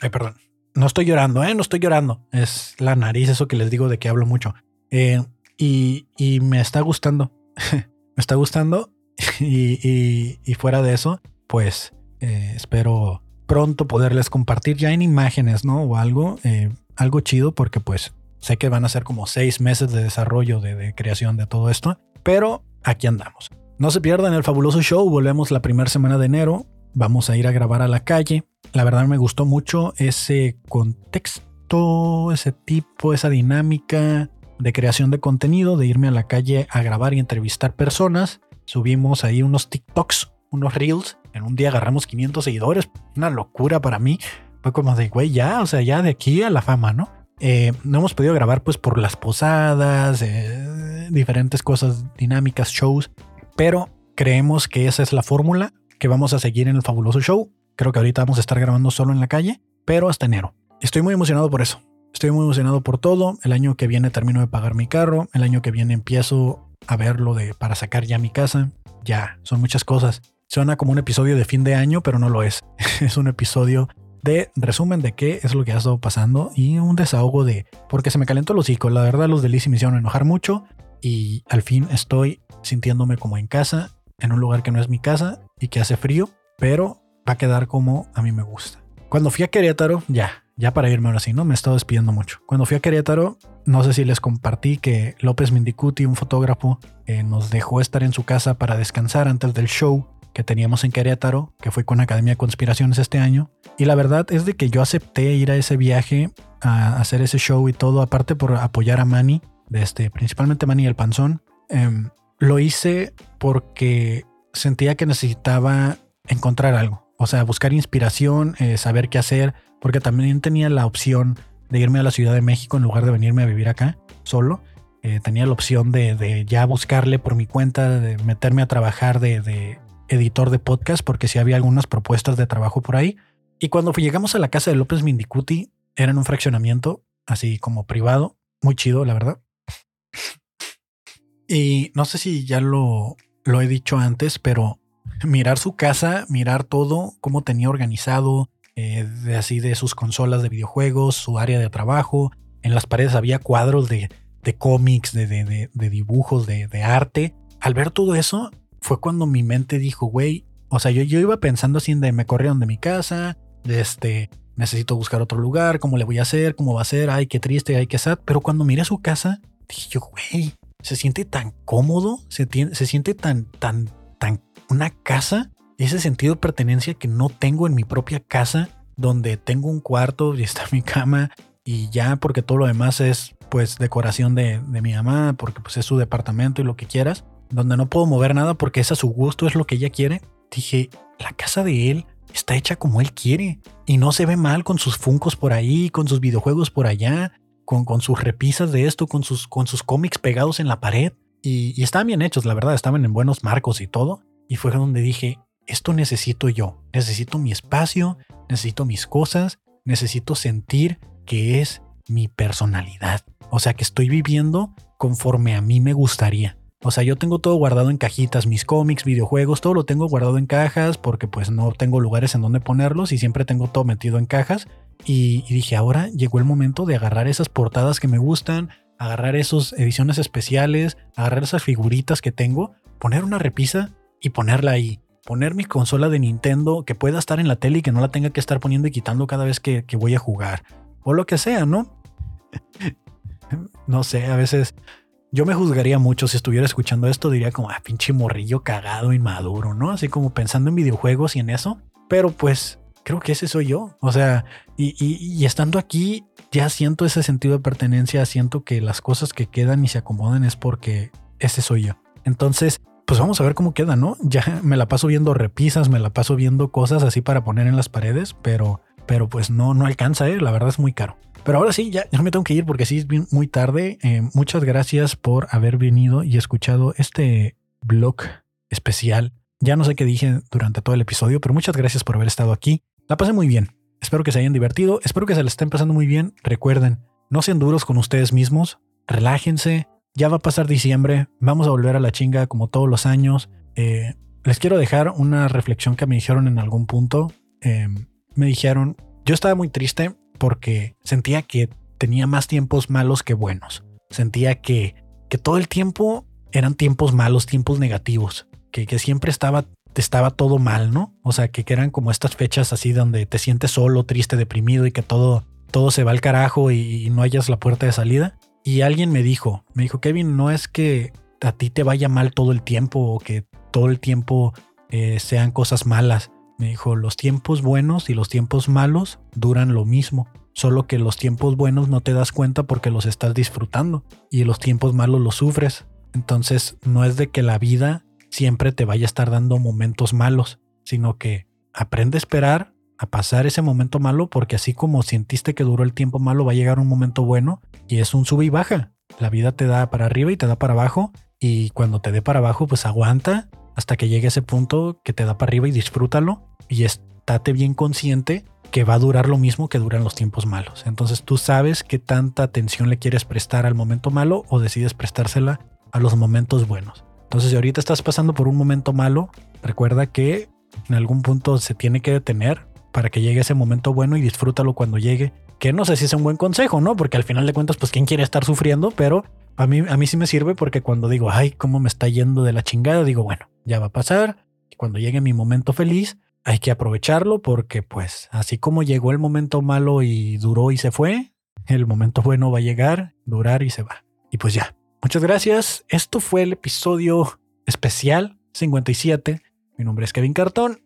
Ay, perdón. No estoy llorando, ¿eh? No estoy llorando. Es la nariz, eso que les digo de que hablo mucho. y, y me está gustando. me está gustando y, fuera de eso, pues eh, espero pronto poderles compartir ya en imágenes, ¿no? O algo, eh, algo chido porque pues sé que van a ser como seis meses de desarrollo, de, de creación de todo esto, pero aquí andamos. No se pierdan el fabuloso show, volvemos la primera semana de enero, vamos a ir a grabar a la calle. La verdad me gustó mucho ese contexto, ese tipo, esa dinámica de creación de contenido, de irme a la calle a grabar y entrevistar personas. Subimos ahí unos TikToks, unos Reels. En un día agarramos 500 seguidores. Una locura para mí. Fue como de, güey, ya, o sea, ya de aquí a la fama, ¿no? Eh, no hemos podido grabar pues por las posadas, eh, diferentes cosas, dinámicas, shows, pero creemos que esa es la fórmula que vamos a seguir en el fabuloso show. Creo que ahorita vamos a estar grabando solo en la calle, pero hasta enero. Estoy muy emocionado por eso. Estoy muy emocionado por todo. El año que viene termino de pagar mi carro. El año que viene empiezo a verlo de para sacar ya mi casa. Ya, son muchas cosas. Suena como un episodio de fin de año, pero no lo es. es un episodio de resumen de qué es lo que ha estado pasando y un desahogo de porque se me calentó el hocico. La verdad, los de me hicieron enojar mucho y al fin estoy sintiéndome como en casa, en un lugar que no es mi casa y que hace frío, pero va a quedar como a mí me gusta. Cuando fui a Querétaro, ya, ya para irme ahora sí, ¿no? Me he estado despidiendo mucho. Cuando fui a Querétaro, no sé si les compartí que López Mindicuti, un fotógrafo, eh, nos dejó estar en su casa para descansar antes del show que teníamos en Querétaro, que fue con Academia de Conspiraciones este año. Y la verdad es de que yo acepté ir a ese viaje, a hacer ese show y todo, aparte por apoyar a Manny, de este, principalmente Manny el Panzón. Em, lo hice porque sentía que necesitaba encontrar algo. O sea, buscar inspiración, eh, saber qué hacer, porque también tenía la opción de irme a la Ciudad de México en lugar de venirme a vivir acá solo. Eh, tenía la opción de, ya buscarle por mi cuenta, de meterme a trabajar de, editor de podcast, porque sí había algunas propuestas de trabajo por ahí. Y cuando llegamos a la casa de López Mindicuti, era en un fraccionamiento, así como privado, muy chido, la verdad. Y no sé si ya lo, lo he dicho antes, pero mirar su casa, mirar todo, cómo tenía organizado, eh, de así de sus consolas de videojuegos, su área de trabajo. En las paredes había cuadros de, de cómics, de, de, de dibujos, de, arte. Al ver todo eso, fue cuando mi mente dijo, güey, o sea, yo, yo iba pensando así de me corrieron de mi casa, de este, necesito buscar otro lugar, cómo le voy a hacer, cómo va a ser, ay, qué triste, ay, qué sad. Pero cuando miré su casa, dije yo, güey, se siente tan cómodo, se, se siente tan, tan, tan una casa, ese sentido de pertenencia que no tengo en mi propia casa, donde tengo un cuarto y está mi cama y ya porque todo lo demás es pues decoración de, de mi mamá, porque pues es su departamento y lo que quieras, donde no puedo mover nada porque es a su gusto, es lo que ella quiere. Dije, la casa de él está hecha como él quiere y no se ve mal con sus funcos por ahí, con sus videojuegos por allá, con, con sus repisas de esto, con sus, con sus cómics pegados en la pared. Y, y estaban bien hechos, la verdad, estaban en buenos marcos y todo. Y fue donde dije, esto necesito yo, necesito mi espacio, necesito mis cosas, necesito sentir que es mi personalidad. O sea, que estoy viviendo conforme a mí me gustaría. O sea, yo tengo todo guardado en cajitas, mis cómics, videojuegos, todo lo tengo guardado en cajas porque pues no tengo lugares en donde ponerlos y siempre tengo todo metido en cajas. Y, dije, ahora llegó el momento de agarrar esas portadas que me gustan, agarrar esas ediciones especiales, agarrar esas figuritas que tengo, poner una repisa y ponerla ahí. Poner mi consola de Nintendo que pueda estar en la tele y que no la tenga que estar poniendo y quitando cada vez que, que voy a jugar. O lo que sea, ¿no? no sé, a veces yo me juzgaría mucho si estuviera escuchando esto, diría como, ah, pinche morrillo cagado, inmaduro, ¿no? Así como pensando en videojuegos y en eso. Pero pues creo que ese soy yo. O sea, y, estando aquí, ya siento ese sentido de pertenencia, siento que las cosas que quedan y se acomodan es porque ese soy yo. Entonces, pues vamos a ver cómo queda, ¿no? Ya me la paso viendo repisas, me la paso viendo cosas así para poner en las paredes, pero, pero pues no, no alcanza, ¿eh? La verdad es muy caro. Pero ahora sí, ya, me tengo que ir porque sí es muy tarde. Eh, muchas gracias por haber venido y escuchado este blog especial. Ya no sé qué dije durante todo el episodio, pero muchas gracias por haber estado aquí. La pasé muy bien. Espero que se hayan divertido. Espero que se la estén pasando muy bien. Recuerden, no sean duros con ustedes mismos. Relájense. Ya va a pasar diciembre. Vamos a volver a la chinga como todos los años. Eh, les quiero dejar una reflexión que me dijeron en algún punto. Eh, me dijeron, yo estaba muy triste porque sentía que tenía más tiempos malos que buenos. Sentía que, que todo el tiempo eran tiempos malos, tiempos negativos, que, que siempre estaba, estaba todo mal, ¿no? O sea, que, eran como estas fechas así donde te sientes solo, triste, deprimido y que todo, todo se va al carajo y, no hayas la puerta de salida. Y alguien me dijo, me dijo, Kevin, no es que a ti te vaya mal todo el tiempo o que todo el tiempo eh, sean cosas malas. Me dijo, los tiempos buenos y los tiempos malos duran lo mismo, solo que los tiempos buenos no te das cuenta porque los estás disfrutando y los tiempos malos los sufres. Entonces no es de que la vida siempre te vaya a estar dando momentos malos, sino que aprende a esperar a pasar ese momento malo porque así como sentiste que duró el tiempo malo va a llegar un momento bueno y es un sube y baja. La vida te da para arriba y te da para abajo y cuando te dé para abajo pues aguanta hasta que llegue ese punto que te da para arriba y disfrútalo y estate bien consciente que va a durar lo mismo que duran los tiempos malos. Entonces tú sabes qué tanta atención le quieres prestar al momento malo o decides prestársela a los momentos buenos. Entonces si ahorita estás pasando por un momento malo, recuerda que en algún punto se tiene que detener para que llegue ese momento bueno y disfrútalo cuando llegue. Que no sé si es un buen consejo, ¿no? Porque al final de cuentas, pues quién quiere estar sufriendo, pero a mí, a mí sí me sirve porque cuando digo, ay, cómo me está yendo de la chingada, digo, bueno, ya va a pasar. Cuando llegue mi momento feliz, hay que aprovecharlo porque pues así como llegó el momento malo y duró y se fue, el momento bueno va a llegar, durar y se va. Y pues ya. Muchas gracias. Esto fue el episodio especial 57. Mi nombre es Kevin Cartón.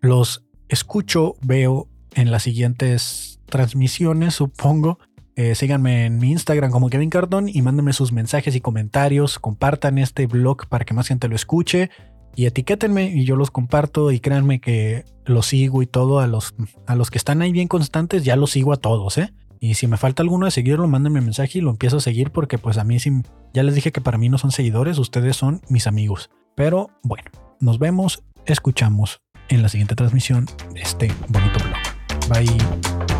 Los escucho, veo en las siguientes transmisiones, supongo. Eh, síganme en mi Instagram como Kevin Cartón y mándenme sus mensajes y comentarios. Compartan este blog para que más gente lo escuche y etiquétenme y yo los comparto y créanme que los sigo y todo a los, a los que están ahí bien constantes ya los sigo a todos, ¿eh? Y si me falta alguno de seguirlo, mándenme mensaje y lo empiezo a seguir porque pues a mí sí, ya les dije que para mí no son seguidores, ustedes son mis amigos. Pero bueno, nos vemos, escuchamos en la siguiente transmisión este bonito blog. Bye.